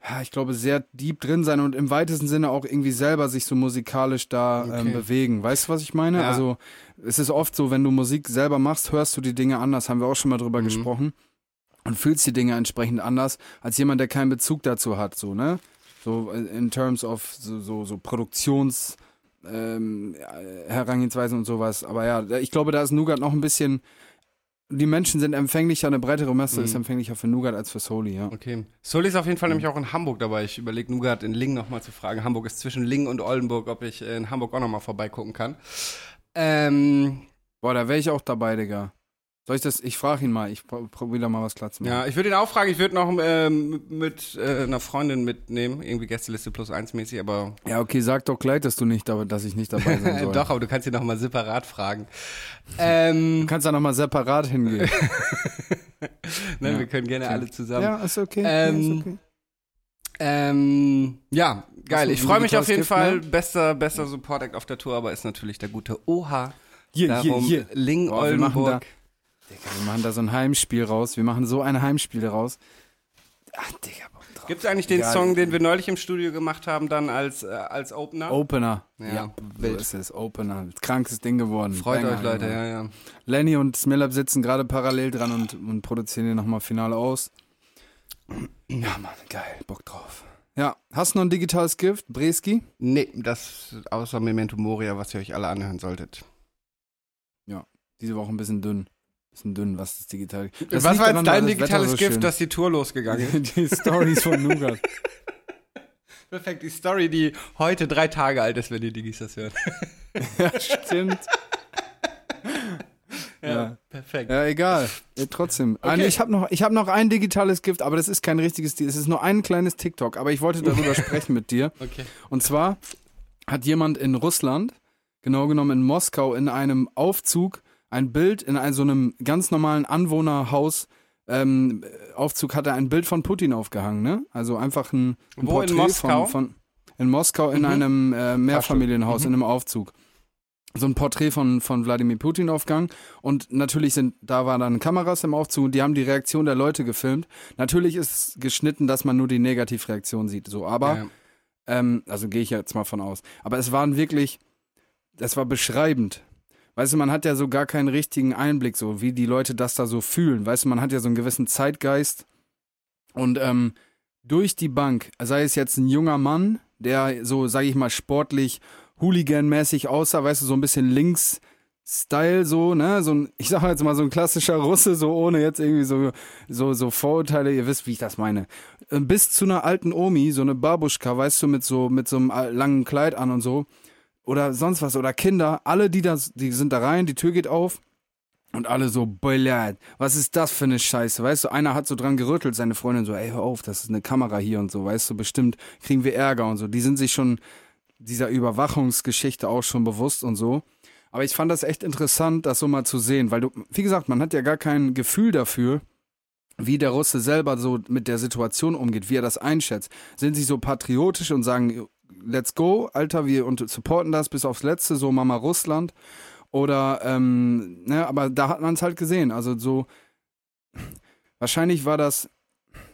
Speaker 3: ja, ich glaube, sehr deep drin sein und im weitesten Sinne auch irgendwie selber sich so musikalisch da ähm,
Speaker 2: Okay.
Speaker 3: bewegen. Weißt du, was ich meine?
Speaker 2: Ja.
Speaker 3: Also es ist oft so, wenn du Musik selber machst, hörst du die Dinge anders, haben wir auch schon mal drüber
Speaker 2: Mhm.
Speaker 3: gesprochen. Und fühlst die Dinge entsprechend anders, als jemand, der keinen Bezug dazu hat, so, ne? So äh, in terms of so, so, so Produktions ähm, äh, Herangehensweisen und sowas. Aber ja, ich glaube, da ist Nougat noch ein bisschen. Die Menschen sind empfänglicher, eine breitere Masse
Speaker 2: Mhm.
Speaker 3: ist empfänglicher für Nougat als für Soli, ja.
Speaker 2: Okay. Soli ist auf jeden Fall nämlich auch in Hamburg dabei. Ich überlege Nugat in Lingen nochmal zu fragen. Hamburg ist zwischen Lingen und Oldenburg, ob ich in Hamburg auch nochmal vorbeigucken kann. Ähm,
Speaker 3: Boah, da wäre ich auch dabei, Digga. Soll ich das? Ich frage ihn mal. Ich pro- probiere da mal was klar zu machen.
Speaker 2: ja, ich würde ihn auch fragen. Ich würde noch ähm, mit äh, einer Freundin mitnehmen. Irgendwie Gästeliste plus eins mäßig, aber.
Speaker 3: Ja, okay, sag doch gleich, dass du nicht, da- dass ich nicht dabei sein soll.
Speaker 2: Doch, aber du kannst ihn nochmal separat fragen. Ähm,
Speaker 3: Du kannst da nochmal separat hingehen.
Speaker 2: ne,
Speaker 3: Ja,
Speaker 2: wir können gerne
Speaker 3: okay.
Speaker 2: alle zusammen.
Speaker 3: ja, ist okay.
Speaker 2: Ähm,
Speaker 3: ja, ist okay.
Speaker 2: Ähm, ja, geil. Ich freue mich auf jeden
Speaker 3: Gift,
Speaker 2: Fall.
Speaker 3: ne?
Speaker 2: Bester, bester Support Act auf der Tour, aber ist natürlich der gute Oha.
Speaker 3: Hier,
Speaker 2: Darum
Speaker 3: hier, hier.
Speaker 2: Ling Oldenburg.
Speaker 3: Digga, wir machen da so ein Heimspiel raus. Wir machen so ein Heimspiel raus. Ach, Digga, Bock drauf.
Speaker 2: Gibt es eigentlich den
Speaker 3: Egal.
Speaker 2: Song, den wir neulich im Studio gemacht haben, dann als, äh, als Opener?
Speaker 3: Opener.
Speaker 2: Ja,
Speaker 3: so
Speaker 2: wild.
Speaker 3: ist es. Opener. Krankes Ding geworden.
Speaker 2: Freut
Speaker 3: Banger,
Speaker 2: euch, Leute, ja, ja.
Speaker 3: Lenny und Smillab sitzen gerade parallel dran und, und produzieren hier nochmal Finale aus. Ja, Mann, geil. Bock drauf. Ja, hast du noch ein digitales Gift? Breski?
Speaker 2: Nee, das außer Memento Moria, was ihr euch alle anhören solltet.
Speaker 3: Diese Woche ein bisschen dünn. Bisschen dünn, was das digitale
Speaker 2: was
Speaker 3: liegt
Speaker 2: war jetzt dein
Speaker 3: das
Speaker 2: digitales
Speaker 3: so
Speaker 2: Gift,
Speaker 3: schön-
Speaker 2: dass die Tour losgegangen ist?
Speaker 3: Die Stories von Nougat.
Speaker 2: Perfekt, die Story, die heute drei Tage alt ist, wenn die Digis das hören.
Speaker 3: ja, stimmt. Ja.
Speaker 2: Perfekt.
Speaker 3: Ja, egal. Ja, trotzdem.
Speaker 2: Okay.
Speaker 3: Eine, ich habe noch, ich hab noch ein digitales Gift, aber das ist kein richtiges, es ist nur ein kleines TikTok, aber ich wollte darüber sprechen mit dir.
Speaker 2: Okay.
Speaker 3: Und zwar hat jemand in Russland, genau genommen in Moskau, in einem Aufzug ein Bild in so einem ganz normalen Anwohnerhaus. Ähm, Aufzug hat er ein Bild von Putin aufgehangen, ne? Also einfach ein, ein
Speaker 2: Wo, in
Speaker 3: Porträt
Speaker 2: Moskau?
Speaker 3: Von, von in Moskau in
Speaker 2: Mhm.
Speaker 3: einem äh, Mehrfamilienhaus,
Speaker 2: Mhm.
Speaker 3: in einem Aufzug. So ein Porträt von, von Wladimir Putin aufgegangen. Und natürlich sind, da waren dann Kameras im Aufzug und die haben die Reaktion der Leute gefilmt. Natürlich ist es geschnitten, dass man nur die Negativreaktion sieht, so. Aber
Speaker 2: Ja.
Speaker 3: ähm, also gehe ich jetzt mal von aus. Aber es waren wirklich, das war beschreibend. Weißt du, man hat ja so gar keinen richtigen Einblick, so wie die Leute das da so fühlen. Weißt du, man hat ja so einen gewissen Zeitgeist. Und ähm, durch die Bank, sei es jetzt ein junger Mann, der so, sage ich mal, sportlich, Hooligan-mäßig aussah, weißt du, so ein bisschen links. Style so, ne, so ein, ich sag jetzt mal so ein klassischer Russe, so ohne jetzt irgendwie so, so, so Vorurteile, ihr wisst, wie ich das meine. Äh, Bis zu einer alten Omi, so eine Babuschka, weißt du, mit so, mit so einem al- langen Kleid an und so. Oder sonst was, oder Kinder, alle, die das, die sind da rein, die Tür geht auf. Und alle so, Billard, was ist das für eine Scheiße? Weißt du, einer hat so dran gerüttelt, seine Freundin so, ey, hör auf, das ist eine Kamera hier und so, weißt du, bestimmt kriegen wir Ärger und so. Die sind sich schon dieser Überwachungsgeschichte auch schon bewusst und so. Aber ich fand das echt interessant, das so mal zu sehen, weil du, wie gesagt, man hat ja gar kein Gefühl dafür, wie der Russe selber so mit der Situation umgeht, wie er das einschätzt. Sind sie so patriotisch und sagen, let's go, Alter, wir und supporten das bis aufs Letzte, so Mama Russland? Oder, ähm, ne, aber da hat man es halt gesehen. Also so, wahrscheinlich war das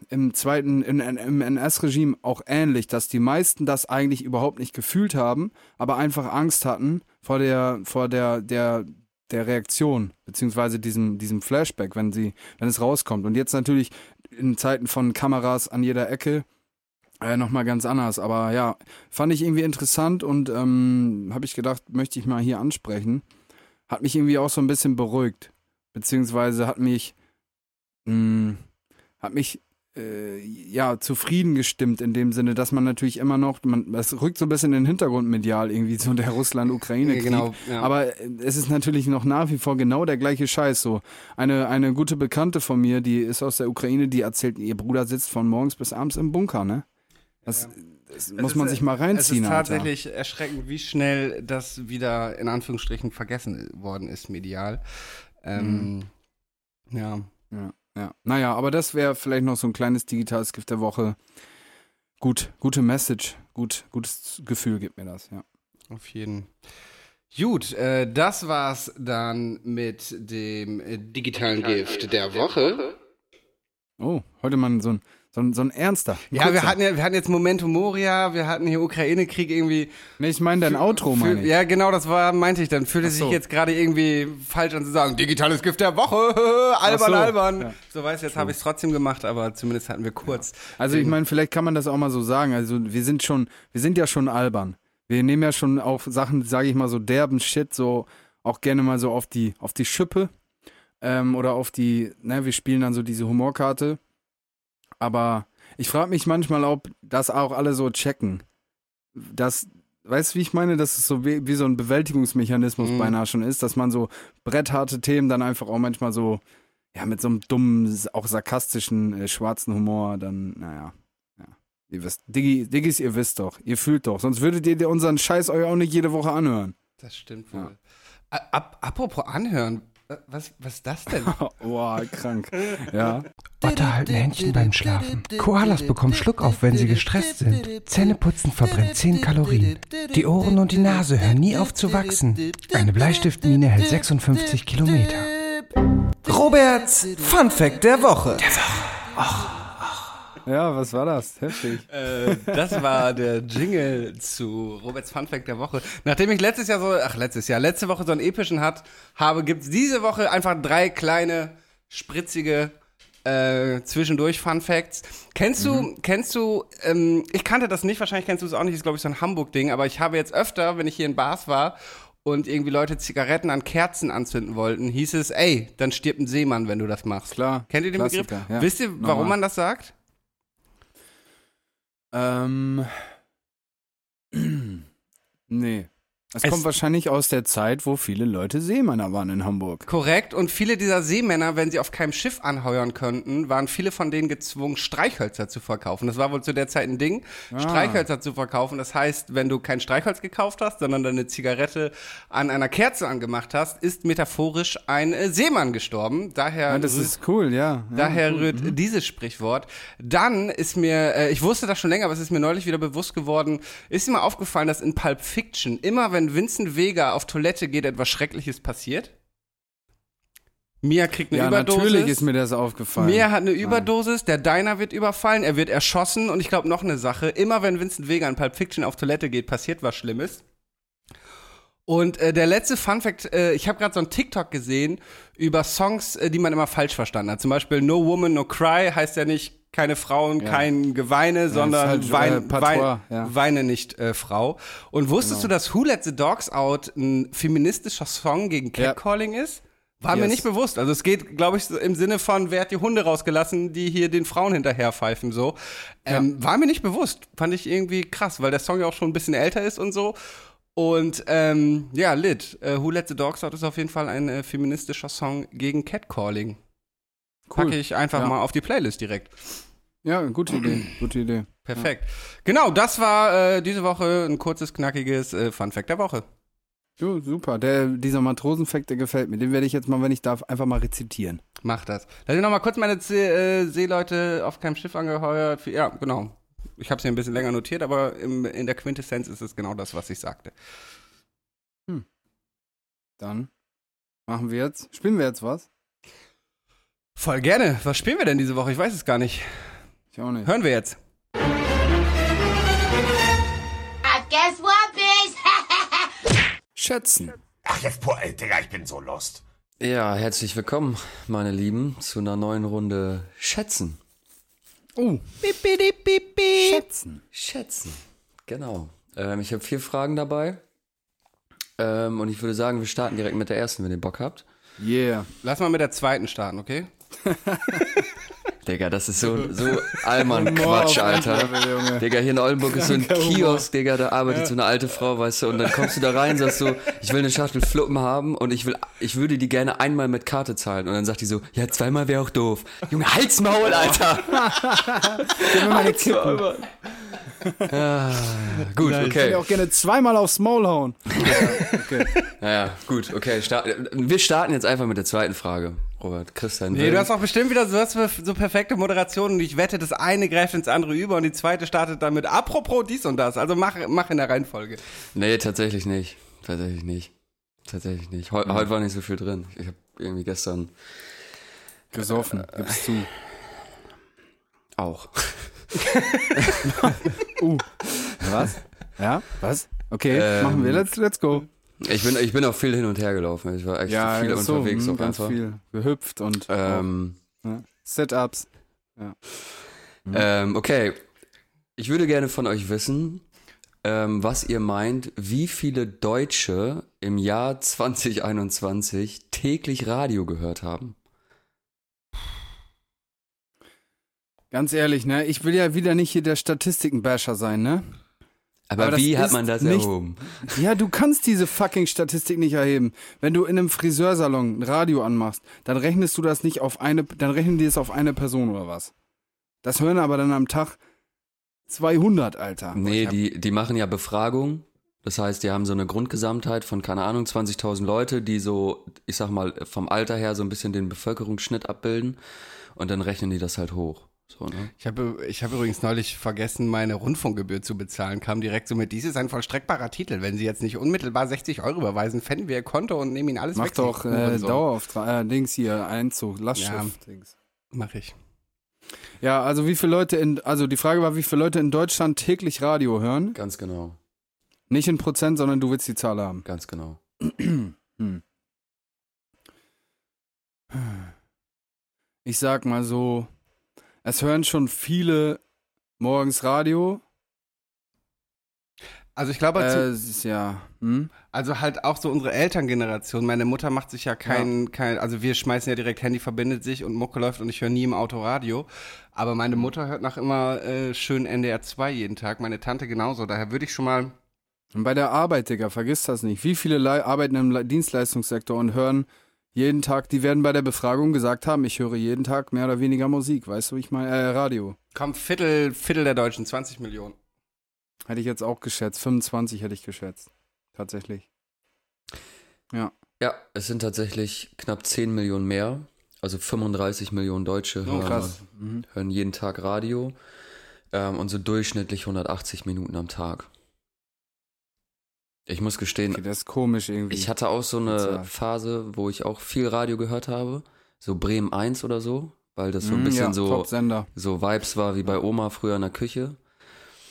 Speaker 3: im zweiten, in, im NS-Regime auch ähnlich, dass die meisten das eigentlich überhaupt nicht gefühlt haben, aber einfach Angst hatten vor der, vor der, der, der Reaktion, beziehungsweise diesem, diesem Flashback, wenn sie, wenn es rauskommt. Und jetzt natürlich in Zeiten von Kameras an jeder Ecke äh, nochmal ganz anders. Aber ja, fand ich irgendwie interessant und ähm, habe ich gedacht, möchte ich mal hier ansprechen. Hat mich irgendwie auch so ein bisschen beruhigt. Beziehungsweise hat mich, mh, hat mich äh, ja, zufrieden gestimmt in dem Sinne, dass man natürlich immer noch, man, das rückt so ein bisschen in den Hintergrund medial irgendwie, so der Russland-Ukraine-Krieg.
Speaker 2: Genau, ja.
Speaker 3: Aber äh, es ist natürlich noch nach wie vor genau der gleiche Scheiß so. Eine, eine gute Bekannte von mir, die ist aus der Ukraine, die erzählt, ihr Bruder sitzt von morgens bis abends im Bunker, ne? Das, das muss
Speaker 2: Es
Speaker 3: man
Speaker 2: ist,
Speaker 3: sich mal
Speaker 2: Es
Speaker 3: reinziehen,
Speaker 2: ist
Speaker 3: Alter.
Speaker 2: tatsächlich erschreckend, wie schnell das wieder in Anführungsstrichen vergessen worden ist, medial. Ähm, Ja.
Speaker 3: Ja, ja. Naja, aber das wäre vielleicht noch so ein kleines digitales Gift der Woche. Gut, gute Message, gut, gutes Gefühl gibt mir das, ja.
Speaker 2: Auf jeden. Gut, äh, das war's dann mit dem äh, digitalen Gift der Woche.
Speaker 3: Oh, heute mal so ein, so ein, so ein ernster.
Speaker 2: Ja, wir hatten ja, wir hatten jetzt Momentum Moria, wir hatten hier Ukraine-Krieg irgendwie.
Speaker 3: Nee, ich meine dein Outro, meine ich.
Speaker 2: Ja, genau, das war, meinte ich dann. Fühlte
Speaker 3: so.
Speaker 2: sich jetzt gerade irgendwie falsch an zu sagen, digitales Gift der Woche, albern,
Speaker 3: so,
Speaker 2: albern.
Speaker 3: ja.
Speaker 2: So weißt du, jetzt habe ich es trotzdem gemacht, aber zumindest hatten wir kurz.
Speaker 3: Also ich meine, vielleicht kann man das auch mal so sagen. Also wir sind schon, wir sind ja schon albern. Wir nehmen ja schon auch Sachen, sage ich mal, so derben Shit, so auch gerne mal so auf die, auf die Schippe. Ähm, oder auf die, ne, wir spielen dann so diese Humorkarte. Aber ich frage mich manchmal, ob das auch alle so checken. Das, weißt du, wie ich meine, dass es so wie, wie so ein Bewältigungsmechanismus
Speaker 2: Mhm.
Speaker 3: beinahe schon ist, dass man so brettharte Themen dann einfach auch manchmal so, ja, mit so einem dummen, auch sarkastischen, äh, schwarzen Humor dann, naja. Ja. Ihr wisst, Diggi, Diggis, ihr wisst doch, ihr fühlt doch, sonst würdet ihr unseren Scheiß euch auch nicht jede Woche anhören.
Speaker 2: Das stimmt wohl. A- Ab, apropos anhören, was, was ist das denn?
Speaker 3: Boah, krank. Ja.
Speaker 7: Otter halten Händchen beim Schlafen. Koalas bekommen Schluckauf, wenn sie gestresst sind. Zähneputzen verbrennt 10 Kalorien. Die Ohren und die Nase hören nie auf zu wachsen. Eine Bleistiftmine hält 56 Kilometer.
Speaker 6: Roberts Fun Fact der Woche.
Speaker 3: Ja, was war das? Heftig.
Speaker 2: Äh, das war der Jingle zu Roberts Funfact der Woche. Nachdem ich letztes Jahr so, ach letztes Jahr, letzte Woche so einen epischen hat, habe, gibt's diese Woche einfach drei kleine, spritzige äh, zwischendurch Fun Facts. Kennst du, kennst du, ähm, ich kannte das nicht, wahrscheinlich kennst du es auch nicht, ist glaube ich so ein Hamburg-Ding, aber ich habe jetzt öfter, wenn ich hier in Bars war und irgendwie Leute Zigaretten an Kerzen anzünden wollten, hieß es, ey, dann stirbt ein Seemann, wenn du das machst.
Speaker 3: Klar.
Speaker 2: Kennt ihr den
Speaker 3: Klassiker,
Speaker 2: Begriff?
Speaker 3: ja.
Speaker 2: Wisst ihr, warum
Speaker 3: Normal.
Speaker 2: man das sagt?
Speaker 3: Ähm. nee. Es,
Speaker 2: Es-
Speaker 3: kommt wahrscheinlich aus der Zeit, wo viele Leute Seemänner waren in Hamburg.
Speaker 2: Korrekt. Und viele dieser Seemänner, wenn sie auf keinem Schiff anheuern könnten, waren viele von denen gezwungen, Streichhölzer zu verkaufen. Das war wohl zu der Zeit ein Ding, Streichhölzer zu verkaufen. Das heißt, wenn du kein Streichholz gekauft hast, sondern deine Zigarette an einer Kerze angemacht hast, ist metaphorisch ein äh, Seemann gestorben. Daher
Speaker 3: Ja, das
Speaker 2: rührt-
Speaker 3: ist cool, ja. ja
Speaker 2: Daher
Speaker 3: cool.
Speaker 2: rührt dieses Sprichwort. Dann ist mir, äh, ich wusste das schon länger, aber es ist mir neulich wieder bewusst geworden, ist mir aufgefallen, dass in Pulp Fiction immer, wenn Vincent Vega auf Toilette geht, etwas Schreckliches passiert. Mia kriegt eine
Speaker 3: Ja,
Speaker 2: Überdosis.
Speaker 3: natürlich ist mir das aufgefallen.
Speaker 2: Mia hat eine Überdosis, der Diner wird überfallen, er wird erschossen und ich glaube noch eine Sache, immer wenn Vincent Vega in Pulp Fiction auf Toilette geht, passiert was Schlimmes. Und äh, der letzte Fun Fact, äh, ich habe gerade so ein TikTok gesehen über Songs, äh, die man immer falsch verstanden hat. Zum Beispiel No Woman, No Cry heißt ja nicht keine Frauen, kein Geweine, sondern
Speaker 3: halt, äh,
Speaker 2: wein,
Speaker 3: Patois,
Speaker 2: wein,
Speaker 3: ja.
Speaker 2: Weine nicht äh, Frau. Und wusstest
Speaker 3: Genau.
Speaker 2: du, dass Who Let the Dogs Out ein feministischer Song gegen
Speaker 3: Ja.
Speaker 2: Catcalling ist? War mir
Speaker 3: Yes.
Speaker 2: nicht bewusst. Also es geht, glaube ich, im Sinne von, wer hat die Hunde rausgelassen, die hier den Frauen hinterherpfeifen, so. Ähm, War mir nicht bewusst. Fand ich irgendwie krass, weil der Song ja auch schon ein bisschen älter ist und so. Und ähm, ja, Lit. Äh, Who Let the Dogs Out ist auf jeden Fall ein äh, feministischer Song gegen Catcalling.
Speaker 3: Cool.
Speaker 2: Packe ich einfach
Speaker 3: Ja.
Speaker 2: mal auf die Playlist direkt.
Speaker 3: Ja, gute Idee, gute Idee.
Speaker 2: Perfekt. Genau, das war äh, diese Woche ein kurzes, knackiges äh, Fun Fact der Woche.
Speaker 3: Jo, super. Der, dieser Matrosenfakt, der gefällt mir. Den werde ich jetzt mal, wenn ich darf, einfach mal rezitieren.
Speaker 2: Mach das. Lass ich noch mal kurz meine See, äh, Seeleute auf keinem Schiff angeheuert. Ja, genau. Ich habe es hier ein bisschen länger notiert, aber im, in der Quintessenz ist es genau das, was ich sagte.
Speaker 3: Dann machen wir jetzt, spielen wir jetzt was?
Speaker 2: Voll gerne. Was spielen wir denn diese Woche? Ich weiß es gar nicht.
Speaker 3: Ich auch nicht.
Speaker 2: Hören wir jetzt.
Speaker 8: Guess what, bitch?
Speaker 3: Schätzen.
Speaker 4: Ach, jetzt, boah, ey, Digga, ich bin so lost.
Speaker 9: Ja, herzlich willkommen, meine Lieben, zu einer neuen Runde Schätzen.
Speaker 3: Oh. Schätzen.
Speaker 9: Schätzen. Genau. Ähm, ich habe vier Fragen dabei. Ähm, und ich würde sagen, wir starten direkt mit der ersten, wenn ihr Bock habt.
Speaker 3: Yeah.
Speaker 2: Lass mal mit der zweiten starten, okay?
Speaker 9: Digga, das ist so, so Allmann-Quatsch, Alter. Digga, hier in Oldenburg ist so ein. Kiosk, Digga, da arbeitet so eine alte Frau, weißt du, und dann kommst du da rein, sagst so, ich will eine Schachtel Fluppen haben und ich will, ich würde die gerne einmal mit Karte zahlen. Und dann sagt die so, ja, zweimal wäre auch doof. Junge, halt's Maul, Alter!
Speaker 3: Meine Kippen.
Speaker 9: Ah, gut,
Speaker 3: Ich will
Speaker 9: okay.
Speaker 3: auch gerne zweimal aufs Maul hauen.
Speaker 9: Naja, gut, okay. Start, wir starten jetzt einfach mit der zweiten Frage, Robert. Christian.
Speaker 2: Nee, du hast auch bestimmt wieder so, hast so perfekte Moderationen und ich wette, das eine greift ins andere über und die zweite startet damit apropos dies und das. Also mach, mach in der Reihenfolge.
Speaker 9: Nee, tatsächlich nicht. Tatsächlich nicht. Tatsächlich nicht. Heu, Heute war nicht so viel drin. Ich habe irgendwie gestern
Speaker 3: Gesoffen, gibst zu.
Speaker 9: auch.
Speaker 3: Was? Ja? Was? Okay,
Speaker 9: Ähm,
Speaker 3: machen wir. Let's, let's go.
Speaker 9: Ich bin, ich bin auch viel hin und her gelaufen. Ich war echt
Speaker 3: Ja,
Speaker 9: viel
Speaker 3: so,
Speaker 9: unterwegs
Speaker 3: hm,
Speaker 9: auch
Speaker 3: ganz
Speaker 9: einfach.
Speaker 3: viel gehüpft und
Speaker 9: Ähm,
Speaker 3: auch, ja. Sit-ups.
Speaker 9: ähm, okay. Ich würde gerne von euch wissen, ähm, was ihr meint, wie viele Deutsche im Jahr 2021 täglich Radio gehört haben.
Speaker 3: Ganz ehrlich, ne? Ich will ja wieder nicht hier der Statistikenbasher sein, ne?
Speaker 9: Aber,
Speaker 3: Aber
Speaker 9: wie hat man das
Speaker 3: nicht-
Speaker 9: erhoben?
Speaker 3: Ja, du kannst diese fucking Statistik nicht erheben. Wenn du in einem Friseursalon ein Radio anmachst, dann rechnest du das nicht auf eine, dann rechnen die es auf eine Person oder was? Das hören aber dann am Tag 200, Alter.
Speaker 9: Nee, die, die machen ja Befragungen. Das heißt, die haben so eine Grundgesamtheit von, keine Ahnung, 20.000 Leute, die so, ich sag mal, vom Alter her so ein bisschen den Bevölkerungsschnitt abbilden. Und dann rechnen die das halt hoch. So, ne?
Speaker 2: Ich habe ich habe übrigens neulich vergessen, meine Rundfunkgebühr zu bezahlen. Kam direkt so mit, dies ist ein vollstreckbarer Titel. Wenn Sie jetzt nicht unmittelbar 60 Euro überweisen, fänden wir Ihr Konto und nehmen Ihnen alles
Speaker 3: Mach
Speaker 2: weg.
Speaker 3: doch
Speaker 2: Sie
Speaker 3: äh,
Speaker 2: Hurensohn.
Speaker 3: Dauerauftrag, äh, Dings hier, Einzug, Lastschrift, Dings.
Speaker 2: Mach ich.
Speaker 3: Ja, also wie viele Leute in, also die Frage war, wie viele Leute in Deutschland täglich Radio hören?
Speaker 9: Ganz genau,
Speaker 3: Nicht in Prozent, sondern du willst die Zahl haben.
Speaker 9: ganz genau.
Speaker 3: Hm. Ich sag mal so, es hören schon viele morgens Radio.
Speaker 2: Also ich glaube,
Speaker 3: Äh, ist ja, hm?
Speaker 2: also halt auch so unsere Elterngeneration. Meine Mutter macht sich ja kein, kein, also wir schmeißen ja direkt Handy verbindet sich und Mucke läuft und ich höre nie im Auto Radio. Aber meine Mutter hört nach immer äh, schön NDR 2 jeden Tag, meine Tante genauso. Daher würde ich schon mal,
Speaker 3: Und bei der Arbeit, Digga, vergiss das nicht. Wie viele Le arbeiten im Le Dienstleistungssektor und hören jeden Tag, die werden bei der Befragung gesagt haben, ich höre jeden Tag mehr oder weniger Musik, weißt du, wie ich meine, äh, Radio.
Speaker 2: komm, Viertel, Viertel der Deutschen, 20 Millionen.
Speaker 3: Hätte ich jetzt auch geschätzt. 25 hätte ich geschätzt. Tatsächlich.
Speaker 9: Ja, es sind tatsächlich knapp 10 Millionen mehr. Also 35 Millionen Deutsche
Speaker 3: Oh,
Speaker 9: hören,
Speaker 3: krass. Mhm.
Speaker 9: hören jeden Tag Radio. Ähm, und so durchschnittlich 180 Minuten am Tag. Ich muss gestehen,
Speaker 3: Okay, das ist komisch irgendwie.
Speaker 9: ich hatte auch so eine. Phase, wo ich auch viel Radio gehört habe. So Bremen 1 oder so. Weil das so ein
Speaker 3: Mhm,
Speaker 9: bisschen
Speaker 3: ja,
Speaker 9: so, so Vibes war wie bei Oma früher in der Küche.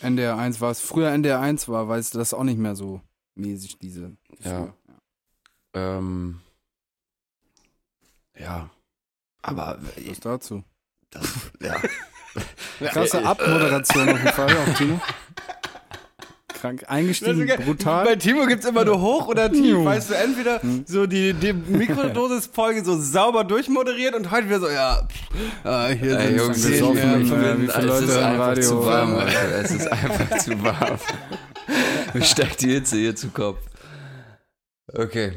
Speaker 3: NDR 1 war es. Früher NDR 1 war, weil es das auch nicht mehr so mäßig diese.
Speaker 9: Ja. Ähm, ja. Aber
Speaker 3: Was dazu?
Speaker 9: das, ja.
Speaker 3: Krasse Abmoderation auf jeden Fall, auf Tino. Krank eingestiegen,
Speaker 2: Bei
Speaker 3: brutal.
Speaker 2: Timo gibt's immer nur hoch oder tief, weißt du, entweder so die, die Mikrodosis-Folge so sauber durchmoderiert und heute wieder so, ja, ah, hier
Speaker 9: Ey,
Speaker 2: sind
Speaker 9: Jungs,
Speaker 2: fünf-
Speaker 3: wie viele
Speaker 9: es
Speaker 3: Leute
Speaker 9: ist einfach
Speaker 3: Radio?
Speaker 9: zu warm, Alter. Es ist einfach zu warm. Mir steigt die Hitze hier zu Kopf. Okay.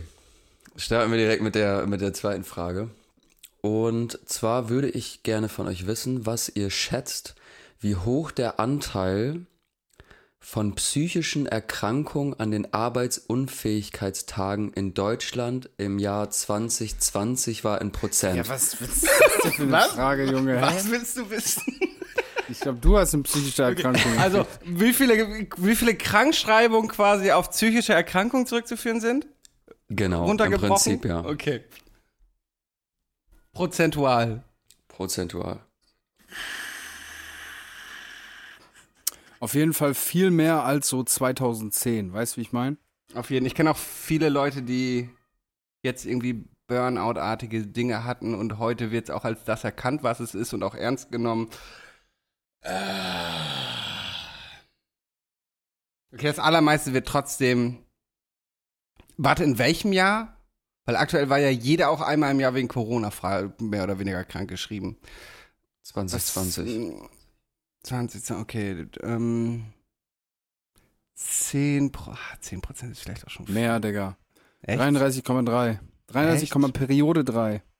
Speaker 9: Starten wir direkt mit der, mit der zweiten Frage. Und zwar würde ich gerne von euch wissen, was ihr schätzt, wie hoch der Anteil von psychischen Erkrankungen an den Arbeitsunfähigkeitstagen in Deutschland im Jahr 2020 war in Prozent.
Speaker 3: Ja, was, das denn für eine
Speaker 2: Was?
Speaker 3: Frage, Junge? Hä?
Speaker 2: Was willst du wissen?
Speaker 3: Ich glaube, du hast eine psychische Erkrankung.
Speaker 2: Also, wie viele, wie viele Krankschreibungen quasi auf psychische Erkrankungen zurückzuführen sind?
Speaker 9: genau, im? Prinzip ja.
Speaker 2: Okay. Prozentual.
Speaker 9: Prozentual.
Speaker 3: Auf jeden Fall viel mehr als so 2010. Weißt du, wie ich meine?
Speaker 2: Auf jeden Fall. Ich kenne auch viele Leute, die jetzt irgendwie Burnout-artige Dinge hatten und heute wird es auch als das erkannt, was es ist und auch ernst genommen. Äh. Okay, das Allermeiste wird trotzdem. Warte, in welchem Jahr? Weil aktuell war ja jeder auch einmal im Jahr wegen Corona frei, mehr oder weniger krank geschrieben.
Speaker 9: 2020.
Speaker 2: 20, okay. Ähm, 10, Pro, ah, 10 Prozent ist vielleicht auch schon viel.
Speaker 3: Mehr, Digga.
Speaker 2: Echt?
Speaker 3: 33,3. 33,
Speaker 2: Echt?
Speaker 3: Periode 3.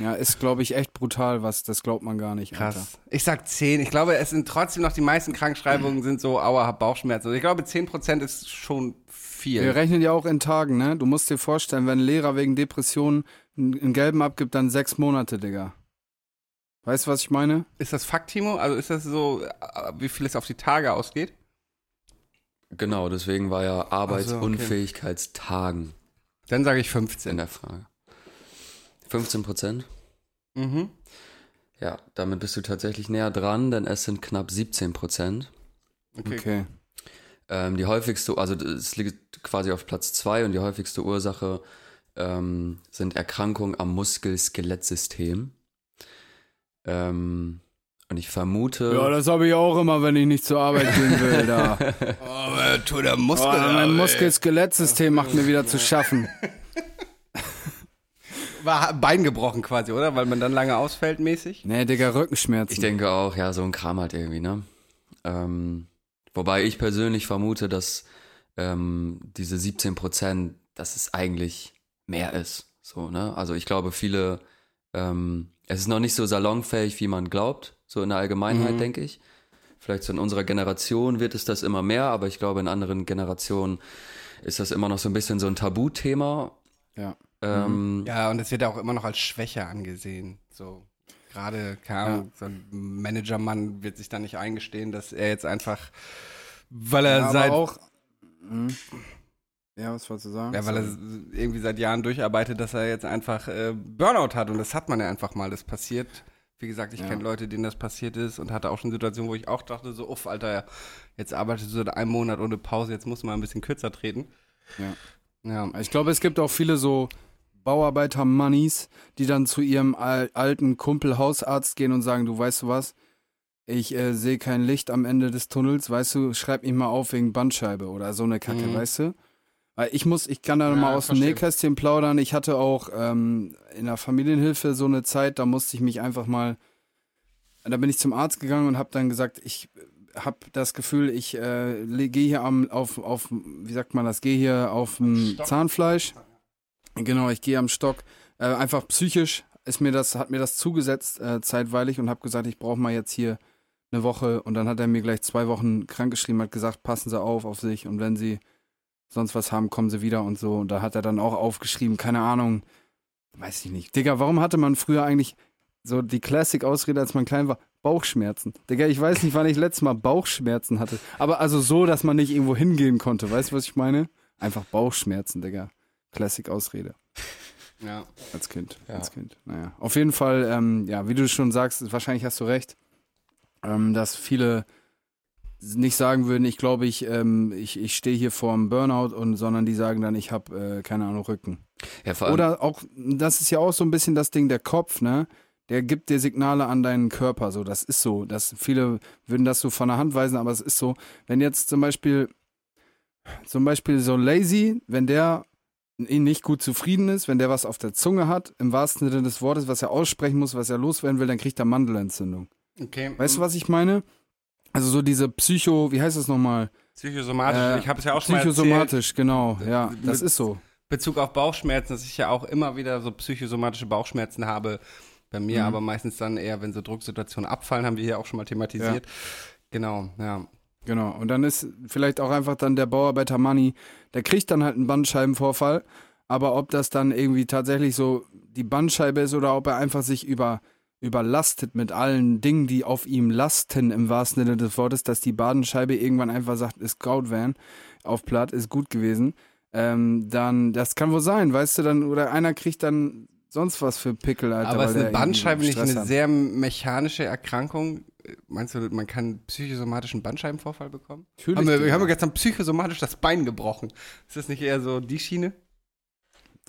Speaker 3: Ja, ist, glaube ich, echt brutal, was, das glaubt man gar nicht. Alter.
Speaker 2: Krass. Ich sag 10. Ich glaube, es sind trotzdem noch die meisten Krankschreibungen sind so, aua, hab Bauchschmerzen. Also ich glaube, 10 Prozent ist schon viel.
Speaker 3: Wir rechnen ja auch in Tagen, ne? Du musst dir vorstellen, wenn ein Lehrer wegen Depressionen einen einen gelben abgibt, dann sechs Monate, Digga. Weißt du, was ich meine?
Speaker 2: Ist das Fakt, Timo? Also ist das so, äh, wie viel es auf die Tage ausgeht?
Speaker 9: Genau, deswegen war ja Arbeitsunfähigkeitstagen
Speaker 2: Dann sage ich
Speaker 9: in
Speaker 2: 15.
Speaker 9: der Frage. 15 Prozent?
Speaker 2: Mhm.
Speaker 9: Ja, damit bist du tatsächlich näher dran, denn es sind knapp 17 Prozent.
Speaker 2: Okay.
Speaker 3: Okay.
Speaker 9: Ähm, die häufigste, also es liegt quasi auf Platz zwei und die häufigste Ursache ähm, sind Erkrankungen am Muskel-Skelettsystem. Ähm, und ich vermute.
Speaker 3: Ja, das habe ich auch immer, wenn ich nicht zur Arbeit gehen will, da.
Speaker 2: Oh, tu der Muskel.
Speaker 3: Oh, mein Muskel-Skelettsystem macht mir wieder zu schaffen.
Speaker 2: War Bein gebrochen quasi, oder? Weil man dann lange ausfällt mäßig.
Speaker 3: Nee, Digga, Rückenschmerzen.
Speaker 9: Ich denke auch, ja, so ein Kram halt irgendwie, ne? Ähm, wobei ich persönlich vermute, dass ähm, diese 17 Prozent, dass es eigentlich mehr ist. So, ne? Also ich glaube, viele, ähm, es ist noch nicht so salonfähig, wie man glaubt, so in der Allgemeinheit,
Speaker 2: Mhm.
Speaker 9: denke ich. Vielleicht so in unserer Generation wird es das immer mehr, aber ich glaube, in anderen Generationen ist das immer noch so ein bisschen so ein Tabuthema.
Speaker 3: Ja.
Speaker 9: Ähm,
Speaker 2: Ja, und es wird ja auch immer noch als Schwäche angesehen. So, gerade, keine Ahnung, so ein Managermann wird sich da nicht eingestehen, dass er jetzt einfach, weil er
Speaker 3: Ja, aber
Speaker 2: seit,
Speaker 3: auch. Ja, was wolltest du sagen?
Speaker 2: ja, weil er irgendwie seit Jahren durcharbeitet, dass er jetzt einfach äh, Burnout hat und das hat man ja einfach mal, das passiert Wie gesagt, ich
Speaker 3: Ja.
Speaker 2: kenne Leute, denen das passiert ist und hatte auch schon Situationen, wo ich auch dachte, so, uff, Alter, jetzt arbeitest du seit einem Monat ohne Pause, jetzt musst du mal ein bisschen kürzer treten.
Speaker 3: Ja.
Speaker 2: Ja.
Speaker 3: Ich glaube, es gibt auch viele so Bauarbeiter-Mannis, die dann zu ihrem al alten Kumpel Hausarzt gehen und sagen, du weißt du was, ich äh, sehe kein Licht am Ende des Tunnels, weißt du, schreib mich mal auf wegen Bandscheibe oder so eine Kacke,
Speaker 2: Mhm.
Speaker 3: weißt du? Ich muss, ich kann da
Speaker 2: Ja,
Speaker 3: mal aus dem
Speaker 2: verstehe.
Speaker 3: Nähkästchen plaudern. Ich hatte auch ähm, in der Familienhilfe so eine Zeit, da musste ich mich einfach mal, da bin ich zum Arzt gegangen und habe dann gesagt, ich habe das Gefühl, ich äh, gehe hier am, auf, auf, wie sagt man das, gehe hier auf dem Zahnfleisch. Genau, ich gehe am Stock. Äh, einfach psychisch ist mir das, hat mir das zugesetzt äh, zeitweilig und habe gesagt, ich brauche mal jetzt hier eine Woche. Und dann hat er mir gleich zwei Wochen krankgeschrieben, hat gesagt, passen Sie auf auf sich und wenn Sie sonst was haben, kommen Sie wieder und so. Und da hat er dann auch aufgeschrieben, keine Ahnung, weiß ich nicht. Digga, warum hatte man früher eigentlich so die Classic-Ausrede, als man klein war? Bauchschmerzen. Digga, ich weiß nicht, wann ich letztes Mal Bauchschmerzen hatte. Aber also so, dass man nicht irgendwo hingehen konnte. Weißt du, was ich meine? Einfach Bauchschmerzen, Digga. Classic-Ausrede.
Speaker 2: ja.
Speaker 3: Als Kind.
Speaker 9: Ja.
Speaker 3: Als Kind. Naja. Auf jeden Fall, ähm, ja, wie du schon sagst, wahrscheinlich hast du recht, ähm, dass viele nicht sagen würden, ich glaube, ich, ähm, ich, ich stehe hier vor einem Burnout und sondern die sagen dann, ich habe, äh, keine Ahnung, Rücken.
Speaker 9: Ja, vor allem,
Speaker 3: Oder auch, das ist ja auch so ein bisschen das Ding, der Kopf, ne? Der gibt dir Signale an deinen Körper, so, das ist so. Das, viele würden das so von der Hand weisen, aber es ist so. Wenn jetzt zum Beispiel, zum Beispiel so lazy, wenn der ihn nicht gut zufrieden ist, wenn der was auf der Zunge hat, im wahrsten Sinne des Wortes, was er aussprechen muss, was er loswerden will, dann kriegt er Mandelentzündung.
Speaker 2: Okay.
Speaker 3: Weißt du, was ich meine? Also so diese Psycho, wie heißt das nochmal?
Speaker 2: Psychosomatisch,
Speaker 3: Äh,
Speaker 2: ich habe es ja auch schon mal erzählt.
Speaker 3: Psychosomatisch, genau. Ja, das ist so.
Speaker 2: Bezug auf Bauchschmerzen, dass ich ja auch immer wieder so psychosomatische Bauchschmerzen habe. Bei mir
Speaker 3: Mhm.
Speaker 2: aber meistens dann eher, wenn so Drucksituationen abfallen, haben wir hier auch schon mal thematisiert. Genau, ja.
Speaker 3: Genau. Und dann ist vielleicht auch einfach dann der Bauarbeiter Money, der kriegt dann halt einen Bandscheibenvorfall. Aber ob das dann irgendwie tatsächlich so die Bandscheibe ist oder ob er einfach sich über, überlastet mit allen Dingen, die auf ihm lasten, im wahrsten Sinne des Wortes, dass die Badenscheibe irgendwann einfach sagt, ist Gold Van auf Platt, ist gut gewesen. Ähm, dann, das kann wohl sein, weißt du, dann, oder einer kriegt dann sonst was für Pickel, Alter.
Speaker 2: aber ist eine Bandscheibe nicht eine
Speaker 3: hat.
Speaker 2: sehr mechanische Erkrankung? Meinst du, man kann psychosomatischen Bandscheibenvorfall bekommen?
Speaker 3: Natürlich,
Speaker 2: Haben wir, wir haben gestern psychosomatisch das Bein gebrochen. Ist das nicht eher so die Schiene?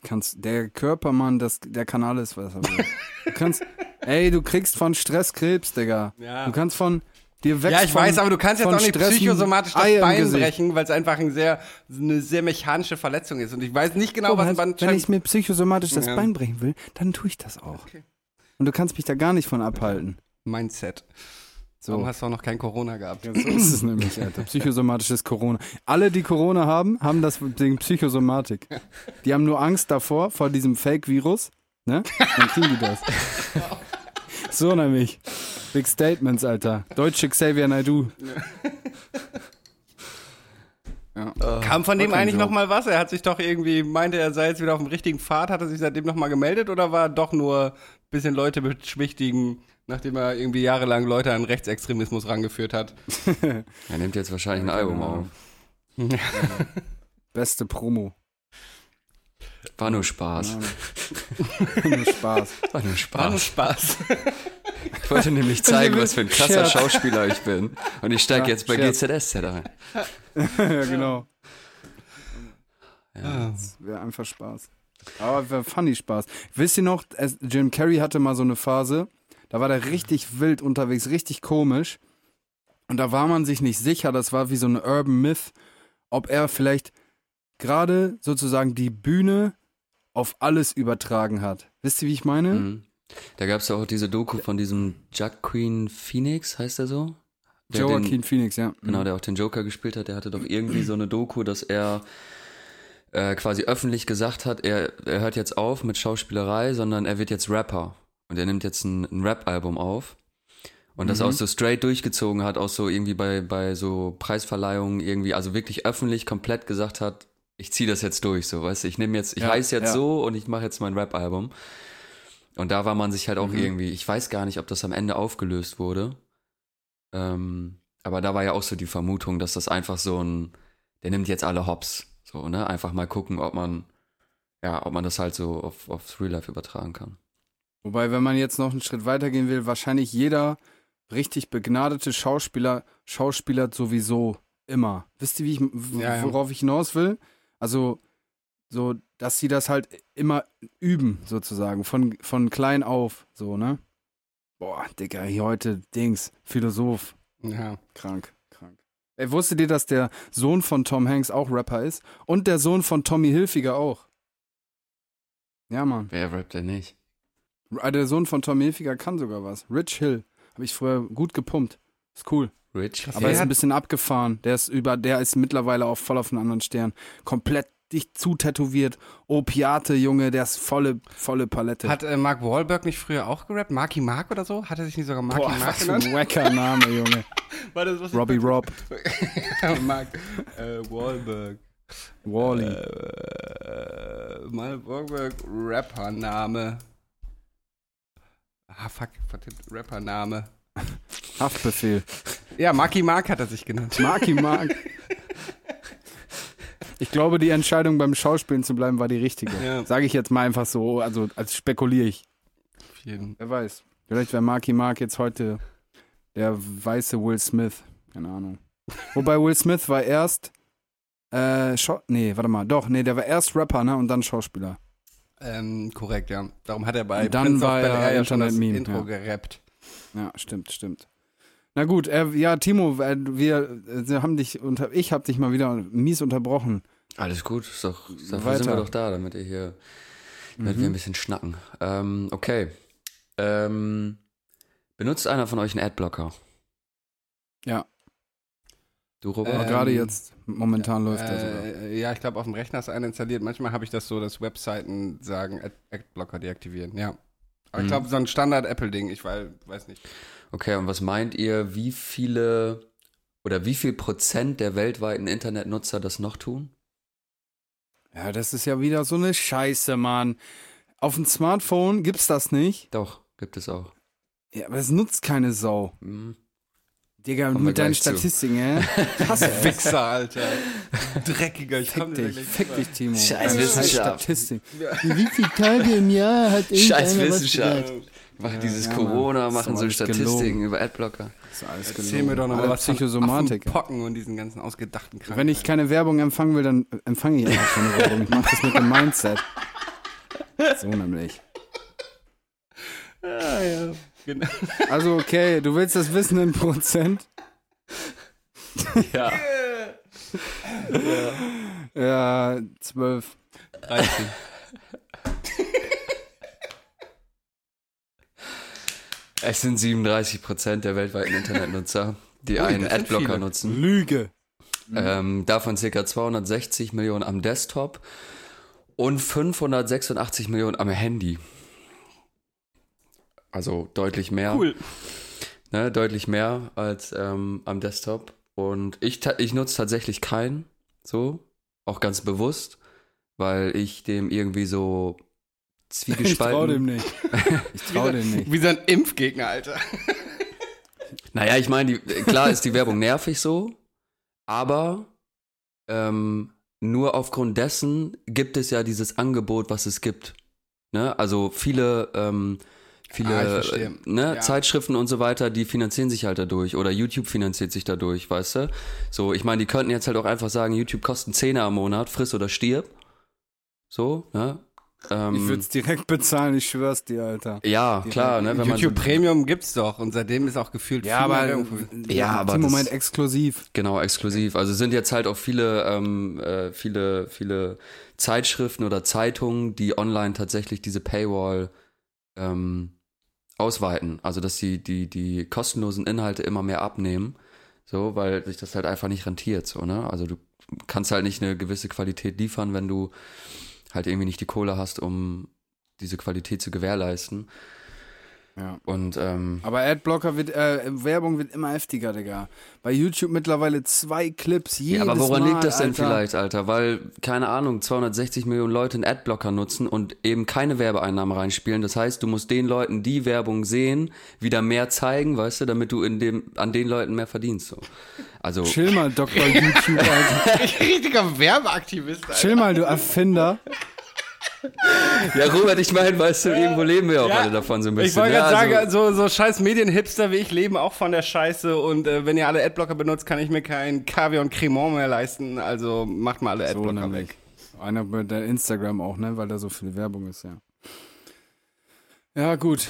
Speaker 3: Kannst, der Körper, Mann, das, der kann alles, was er will. Du kannst, ey, du kriegst von Stress Krebs, Digga.
Speaker 2: Ja.
Speaker 3: Du kannst von, dir wächst
Speaker 2: Ja, ich
Speaker 3: von,
Speaker 2: weiß, aber du kannst jetzt
Speaker 3: von
Speaker 2: auch nicht
Speaker 3: Stress
Speaker 2: psychosomatisch das
Speaker 3: Ei
Speaker 2: Bein brechen, weil es einfach ein sehr, eine sehr mechanische Verletzung ist. Und ich weiß nicht genau,
Speaker 3: Oh,
Speaker 2: was ein
Speaker 3: wenn
Speaker 2: Bandscheiben...
Speaker 3: ich mir psychosomatisch das
Speaker 2: Ja.
Speaker 3: Bein brechen will, dann tue ich das auch.
Speaker 2: Okay.
Speaker 3: Und du kannst mich da gar nicht von abhalten.
Speaker 2: Mindset.
Speaker 3: So.
Speaker 2: Warum hast du auch noch kein Corona gehabt?
Speaker 3: So ist es nämlich, Alter. Psychosomatisches Corona. Alle, die Corona haben, haben das Ding Psychosomatik. Die haben nur Angst davor, vor diesem Fake-Virus. Ne? Dann kriegen die das. So nämlich. Big Statements, Alter. Deutsche Xavier Naidoo. Ja.
Speaker 2: Kam von dem eigentlich
Speaker 3: Joke.
Speaker 2: noch mal was? Er hat sich doch irgendwie, meinte er sei jetzt wieder auf dem richtigen Pfad, hat er sich seitdem noch mal gemeldet oder war doch nur ein bisschen Leute beschwichtigen, nachdem er irgendwie jahrelang Leute an Rechtsextremismus rangeführt hat?
Speaker 9: er nimmt jetzt wahrscheinlich ein Album auf.
Speaker 3: Beste Promo.
Speaker 9: War nur Spaß.
Speaker 3: Nur Spaß.
Speaker 9: War nur
Speaker 2: War nur
Speaker 9: Spaß.
Speaker 2: Spaß.
Speaker 9: Ich wollte nämlich zeigen, was für ein krasser
Speaker 3: Scherz.
Speaker 9: Schauspieler ich bin. Und ich steige
Speaker 3: Ja,
Speaker 9: jetzt bei
Speaker 3: Scherz.
Speaker 9: GZSZ ein.
Speaker 3: ja, genau.
Speaker 9: Ja.
Speaker 3: Das wäre einfach Spaß. Aber wäre funny Spaß. Wisst ihr noch, Jim Carrey hatte mal so eine Phase, da war der richtig wild unterwegs, richtig komisch. Und da war man sich nicht sicher, das war wie so ein Urban Myth, ob er vielleicht gerade sozusagen die Bühne auf alles übertragen hat. Wisst ihr, wie ich meine?
Speaker 9: Mhm. Da gab es ja auch diese Doku von diesem Queen Phoenix, heißt er so? Der den-
Speaker 3: Joaquin Phoenix, ja.
Speaker 9: Genau, der auch den Joker gespielt hat, der hatte doch irgendwie so eine Doku, dass er äh, quasi öffentlich gesagt hat, er, er hört jetzt auf mit Schauspielerei, sondern er wird jetzt Rapper. Und er nimmt jetzt ein, ein Rap-Album auf. Und das
Speaker 3: Mhm.
Speaker 9: auch so straight durchgezogen hat, auch so irgendwie bei, bei so Preisverleihungen irgendwie, also wirklich öffentlich komplett gesagt hat, ich ziehe das jetzt durch, so, weißt du, ich nehme jetzt, ich
Speaker 3: Ja,
Speaker 9: heiße jetzt
Speaker 3: ja.
Speaker 9: so und ich mache jetzt mein Rap-Album. Und da war man sich halt auch
Speaker 3: Mhm.
Speaker 9: irgendwie, ich weiß gar nicht, ob das am Ende aufgelöst wurde. Ähm, aber da war ja auch so die Vermutung, dass das einfach so ein, der nimmt jetzt alle Hops. So, ne? Einfach mal gucken, ob man, ja, ob man das halt so auf, auf Real Life übertragen kann.
Speaker 3: Wobei, wenn man jetzt noch einen Schritt weitergehen will, wahrscheinlich jeder richtig begnadete Schauspieler Schauspieler sowieso immer. Wisst ihr, wie ich, worauf ich hinaus will? Also, so, dass sie das halt immer üben, sozusagen, von, von klein auf, so, ne? Boah, Digga, hier heute Dings, Philosoph,
Speaker 2: Ja.
Speaker 3: krank, krank. Ey, wusstet ihr, dass der Sohn von Tom Hanks auch Rapper ist? Und der Sohn von Tommy Hilfiger auch. Ja, Mann.
Speaker 9: Wer rappt denn nicht?
Speaker 3: Ah, Der Sohn von Tom Hilfiger kann sogar was. Rich Hill. Habe ich früher gut gepumpt. Ist cool.
Speaker 9: Rich?
Speaker 3: Aber er ist ein bisschen abgefahren. Der ist über, der ist mittlerweile auch voll auf einem anderen Stern. Komplett dicht zutätowiert. Opiate, Junge, der ist volle, volle Palette.
Speaker 2: Hat äh, Mark Wahlberg nicht früher auch gerappt? Marky Mark oder so? Hat er sich nicht sogar Marky
Speaker 3: Boah,
Speaker 2: Mark
Speaker 3: was
Speaker 2: genannt?
Speaker 3: ein wacker Name, Junge.
Speaker 2: War das was
Speaker 3: Robbie Rob.
Speaker 2: Mark äh, Wahlberg.
Speaker 3: Wally.
Speaker 2: Äh, Mark Wahlberg, Rappername. Ah, fuck, verdammt, Rappername.
Speaker 3: Haftbefehl.
Speaker 2: Ja, Marky Mark hat er sich genannt.
Speaker 3: Marky Mark. Ich glaube, die Entscheidung beim Schauspielen zu bleiben war die richtige.
Speaker 2: Ja.
Speaker 3: Sage ich jetzt mal einfach so, also als spekuliere ich.
Speaker 2: Jeden.
Speaker 3: Wer weiß. Vielleicht wäre Marky Mark jetzt heute der weiße Will Smith. Keine Ahnung. Wobei Will Smith war erst. Äh, Schau nee, warte mal. Doch, nee, der war erst Rapper, ne? Und dann Schauspieler.
Speaker 2: Ähm, korrekt, ja. Darum hat er bei
Speaker 3: Und dann
Speaker 2: Prince
Speaker 3: war er
Speaker 2: ja schon das
Speaker 3: Internet-Meme,
Speaker 2: Intro
Speaker 3: ja.
Speaker 2: gerappt.
Speaker 3: Ja, stimmt, stimmt. Na gut, äh, ja, Timo, äh, wir äh, haben dich unter, ich habe dich mal wieder mies unterbrochen.
Speaker 9: Alles gut, ist doch, dafür
Speaker 3: Weiter.
Speaker 9: sind wir doch da, damit ihr hier, damit wir ein bisschen schnacken. Ähm, okay. Ähm, benutzt einer von euch einen Adblocker?
Speaker 3: Ja.
Speaker 9: Du, Robert?
Speaker 3: Aber
Speaker 2: Ähm,
Speaker 3: gerade jetzt, momentan läuft er sogar.
Speaker 2: Äh, ja, ich glaube, auf dem Rechner ist einer installiert. Manchmal habe ich das so, dass Webseiten sagen, Ad- Adblocker deaktivieren. Ja. Aber ich
Speaker 9: Mhm.
Speaker 2: glaube, so ein Standard-Apple-Ding, ich weiß, weiß nicht.
Speaker 9: Okay, und was meint ihr, wie viele oder wie viel Prozent der weltweiten Internetnutzer das noch tun?
Speaker 3: Ja, das ist ja wieder so eine Scheiße, Mann. Auf dem Smartphone gibt's das nicht.
Speaker 9: Doch, gibt es auch.
Speaker 3: Ja, aber es nutzt keine Sau.
Speaker 9: Hm.
Speaker 3: Digga, mit deinen. Statistiken, hasse es.
Speaker 2: Wichser, Alter. Dreckiger. Ich
Speaker 3: Fick dich, fick dich, Timo.
Speaker 9: Scheiß Wissenschaft.
Speaker 3: Statistik. Wie viele Tage im Jahr hat
Speaker 9: Scheiß
Speaker 3: was
Speaker 9: Wissenschaft. Machen dieses
Speaker 3: ja.
Speaker 9: Corona, machen so Statistiken
Speaker 3: gelogen.
Speaker 9: über Adblocker.
Speaker 3: Das ist alles
Speaker 2: Erzähl mir doch noch mal
Speaker 3: Alle
Speaker 2: was
Speaker 3: Psychosomatik.
Speaker 2: Pocken und diesen ganzen ausgedachten Krankheiten.
Speaker 3: Wenn ich keine Werbung empfangen will, dann empfange ich einfach keine Werbung. Ich mach das mit dem Mindset. So nämlich.
Speaker 2: Ja, ja. Genau.
Speaker 3: Also, okay, du willst das wissen in Prozent?
Speaker 9: Ja.
Speaker 3: Ja, zwölf.
Speaker 2: 13.
Speaker 9: Es sind 37 Prozent der weltweiten Internetnutzer, die
Speaker 2: Ui,
Speaker 9: einen Adblocker
Speaker 2: viele.
Speaker 9: nutzen.
Speaker 3: Lüge.
Speaker 9: Ähm, davon ca. 260 Millionen am Desktop und 586 Millionen am Handy. Also deutlich mehr.
Speaker 2: Cool.
Speaker 9: Ne, deutlich mehr als ähm, am Desktop. Und ich, ich nutze tatsächlich keinen, so, auch ganz bewusst, weil ich dem irgendwie so
Speaker 3: Ich
Speaker 9: zwiegespalten.
Speaker 3: trau dem nicht. Ich trau dem nicht.
Speaker 2: Wie so ein Impfgegner, Alter.
Speaker 9: Naja, ich meine, klar ist die Werbung nervig so, aber ähm, nur aufgrund dessen gibt es ja dieses Angebot, was es gibt. Ne? Also viele, ähm, viele
Speaker 2: Ah,
Speaker 9: äh, ne,
Speaker 2: Ja.
Speaker 9: Zeitschriften und so weiter, die finanzieren sich halt dadurch oder YouTube finanziert sich dadurch, weißt du? So, ich meine, die könnten jetzt halt auch einfach sagen, YouTube kostet einen Zehner am Monat, friss oder stirb. So, ne? Ähm,
Speaker 3: Ich würde es direkt bezahlen, ich schwör's dir, Alter.
Speaker 9: ja, klar, ne? Wenn man
Speaker 2: YouTube
Speaker 9: so,
Speaker 2: Premium gibt's doch und seitdem ist auch gefühlt
Speaker 3: Ja, aber,
Speaker 2: Werbung.
Speaker 9: Ja, aber
Speaker 3: im Moment exklusiv.
Speaker 9: Genau, exklusiv. Also sind jetzt halt auch viele, ähm, äh, viele, viele Zeitschriften oder Zeitungen, die online tatsächlich diese Paywall ähm, ausweiten. Also dass sie die, die kostenlosen Inhalte immer mehr abnehmen. So, weil sich das halt einfach nicht rentiert, so, ne? Also du kannst halt nicht eine gewisse Qualität liefern, wenn du halt irgendwie nicht die Kohle hast, um diese Qualität zu gewährleisten.
Speaker 3: Ja.
Speaker 9: Und ähm,
Speaker 3: Aber Adblocker wird, äh, Werbung wird immer heftiger, Digga. Bei YouTube mittlerweile zwei Clips jedes
Speaker 9: Ja, aber woran
Speaker 3: Mal,
Speaker 9: liegt das denn
Speaker 3: Alter.
Speaker 9: vielleicht, Alter? Weil, keine Ahnung, 260 Millionen Leute einen Adblocker nutzen und eben keine Werbeeinnahmen reinspielen. Das heißt, du musst den Leuten, die Werbung sehen, wieder mehr zeigen, weißt du, damit du in dem, an den Leuten mehr verdienst. So. Also,
Speaker 3: Chill mal, Dr. YouTube, Alter.
Speaker 2: Richtiger Werbeaktivist, Alter.
Speaker 3: Chill mal, du Erfinder.
Speaker 9: Ja, Robert, ich meine, weißt du, irgendwo leben wir auch alle davon so ein bisschen.
Speaker 2: Ich wollte
Speaker 9: ne?
Speaker 2: gerade
Speaker 9: Also-
Speaker 2: sagen, so, so scheiß Medienhipster wie ich leben auch von der Scheiße und äh, wenn ihr alle Adblocker benutzt, kann ich mir kein Kaviar und Cremant mehr leisten, also macht mal alle
Speaker 3: So
Speaker 2: Adblocker
Speaker 3: nämlich.
Speaker 2: weg.
Speaker 3: Einer mit der Instagram auch, ne? Weil da so viel Werbung ist, ja. Ja, gut.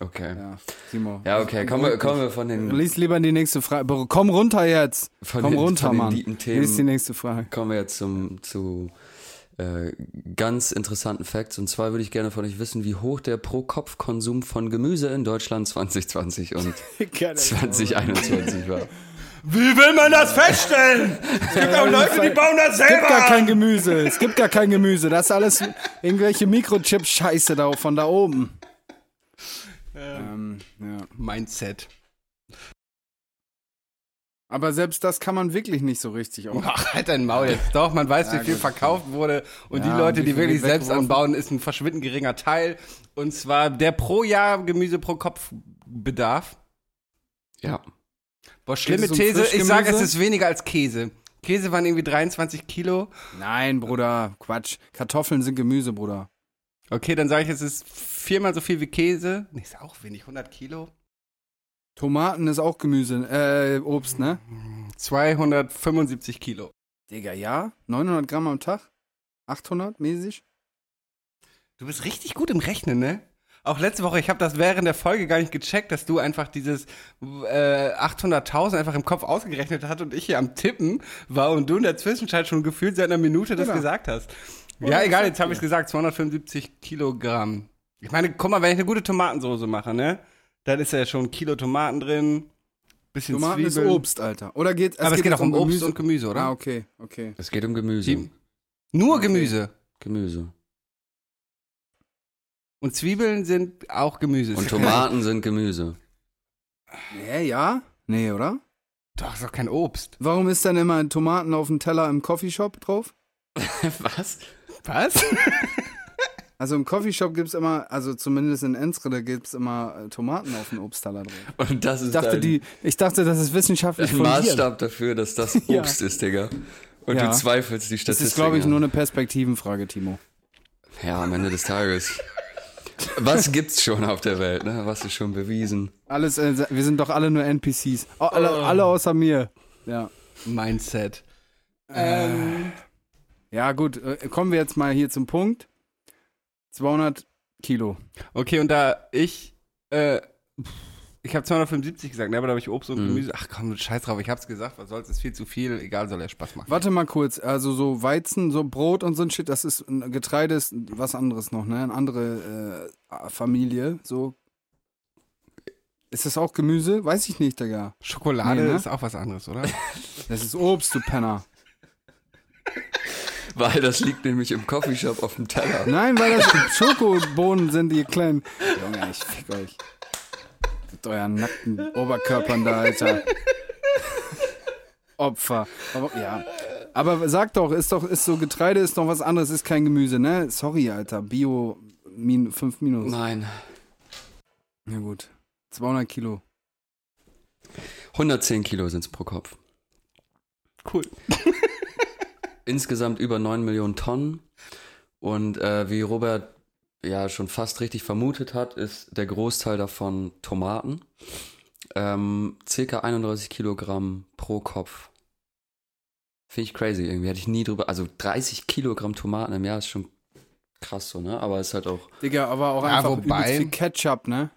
Speaker 9: Okay.
Speaker 3: Ja, Timo.
Speaker 9: Ja, okay, kommen wir, kommen wir von den,
Speaker 3: Lies lieber die nächste Frage. Komm runter jetzt.
Speaker 9: Von
Speaker 3: Komm
Speaker 9: den-
Speaker 3: runter,
Speaker 9: von den
Speaker 3: Mann. Lies die nächste Frage.
Speaker 9: kommen wir jetzt zum, zu äh, ganz interessanten Facts. Und zwar würde ich gerne von euch wissen, wie hoch der Pro-Kopf-Konsum von Gemüse in Deutschland 2020 und 2021 war.
Speaker 2: Wie will man das feststellen? Es gibt auch Leute, die bauen das
Speaker 3: Es gibt
Speaker 2: selber
Speaker 3: gar kein. Gemüse. Es gibt gar kein Gemüse. Das ist alles irgendwelche Mikrochip-Scheiße da von da oben. Ähm, ja.
Speaker 2: Mindset.
Speaker 3: Aber selbst das kann man wirklich nicht so richtig auch.
Speaker 2: Ach, halt dein Maul jetzt. Doch, man weiß,
Speaker 3: Ja,
Speaker 2: wie viel
Speaker 3: gut.
Speaker 2: verkauft wurde. Und
Speaker 3: Ja,
Speaker 2: die Leute, die wirklich selbst anbauen, ist ein verschwindend geringer Teil. Und zwar der pro Jahr Gemüse pro Kopf Bedarf.
Speaker 9: Ja.
Speaker 2: Boah, schlimme
Speaker 3: um
Speaker 2: These. Ich sage, es ist weniger als Käse. Käse waren irgendwie 23 Kilo.
Speaker 3: Nein, Bruder, Quatsch. Kartoffeln sind Gemüse, Bruder.
Speaker 2: Okay, dann sage ich, es ist viermal so viel wie Käse. Nee, ist auch wenig, 100 Kilo.
Speaker 3: Tomaten ist auch Gemüse, äh, Obst, ne?
Speaker 2: 275 Kilo.
Speaker 3: Digga, ja? 900 Gramm am Tag? 800 mäßig?
Speaker 2: Du bist richtig gut im Rechnen, ne? Auch letzte Woche, ich habe das während der Folge gar nicht gecheckt, dass du einfach dieses äh, 800.000 einfach im Kopf ausgerechnet hast und ich hier am Tippen war und du in der Zwischenzeit schon gefühlt seit einer Minute das
Speaker 3: Genau.
Speaker 2: gesagt hast. Ja, egal, jetzt habe ich gesagt, 275 Kilogramm. Ich meine, guck mal, wenn ich eine gute Tomatensoße mache, ne? Dann ist ja schon ein Kilo Tomaten drin, bisschen
Speaker 3: Tomaten ist
Speaker 2: Zwiebeln.
Speaker 3: Obst, Alter. Oder geht,
Speaker 2: Aber es geht auch um Obst und Gemüse, oder?
Speaker 3: Ah, okay, okay.
Speaker 9: Es geht um Gemüse.
Speaker 2: Die- Nur
Speaker 3: Okay.
Speaker 2: Gemüse.
Speaker 9: Gemüse.
Speaker 2: Und Zwiebeln sind auch Gemüse.
Speaker 9: Und Tomaten sind Gemüse.
Speaker 3: Nee, ja? Nee, oder?
Speaker 2: Doch, ist doch kein Obst.
Speaker 3: Warum ist dann immer Tomaten auf dem Teller im Coffeeshop drauf?
Speaker 9: Was?
Speaker 2: Was?
Speaker 3: Also im Coffeeshop gibt's immer, also zumindest in Enschede gibt's immer äh, Tomaten auf dem Obstteller drauf.
Speaker 9: Und das ist
Speaker 3: Ich dachte, die, ich dachte, das ist wissenschaftlich fundiert.
Speaker 9: Maßstab dafür, dass das
Speaker 3: Ja.
Speaker 9: Obst ist, Digga. Und
Speaker 3: Ja.
Speaker 9: du zweifelst die
Speaker 3: Das
Speaker 9: Statistik.
Speaker 3: ist, glaube ich,
Speaker 9: an.
Speaker 3: nur eine Perspektivenfrage, Timo.
Speaker 9: Ja, am Ende des Tages. Was gibt's schon auf der Welt, ne? Was ist schon bewiesen?
Speaker 3: Alles, äh, wir sind doch alle nur NPCs. Oh, alle, alle außer mir. Ja.
Speaker 2: Mindset.
Speaker 3: Ja, gut, äh, kommen wir jetzt mal hier zum Punkt. 200 Kilo.
Speaker 2: Okay, und da ich, äh, ich habe 275 gesagt, ne, aber da habe ich Obst und
Speaker 9: Mhm.
Speaker 2: Gemüse. Ach komm, scheiß drauf, ich hab's gesagt, was soll's, ist viel zu viel, egal, soll ja Spaß machen.
Speaker 3: Warte mal kurz, also so Weizen, so Brot und so ein Shit, das ist, ein Getreide ist was anderes noch, ne? Eine andere äh, Familie, so. Ist das auch Gemüse? Weiß ich nicht, Digga.
Speaker 2: Schokolade
Speaker 3: Nee, ne?
Speaker 2: ist auch was anderes, oder?
Speaker 3: Das ist Obst, du Penner.
Speaker 9: Weil das liegt nämlich im Coffeeshop auf dem Teller.
Speaker 3: Nein, weil das Schokobohnen sind, ihr kleinen. Junge, ich fick euch. Mit euren nackten Oberkörpern da, Alter. Opfer. Aber, ja. Aber sag doch, ist doch, ist so Getreide ist doch was anderes, ist kein Gemüse, ne? Sorry, Alter. Bio min, 5 minus.
Speaker 9: Nein.
Speaker 3: Na gut. 200 Kilo.
Speaker 9: 110 Kilo sind's pro Kopf.
Speaker 2: Cool.
Speaker 9: Insgesamt über 9 Millionen Tonnen. Und äh, wie Robert ja schon fast richtig vermutet hat, ist der Großteil davon Tomaten. Ähm, circa 31 Kilogramm pro Kopf. Finde ich crazy irgendwie. Hätte ich nie drüber. Also 30 Kilogramm Tomaten im Jahr ist schon krass so, ne? Aber ist halt auch.
Speaker 3: Digga, aber auch
Speaker 2: Ja,
Speaker 3: einfach
Speaker 2: wobei-
Speaker 3: viel Ketchup, ne?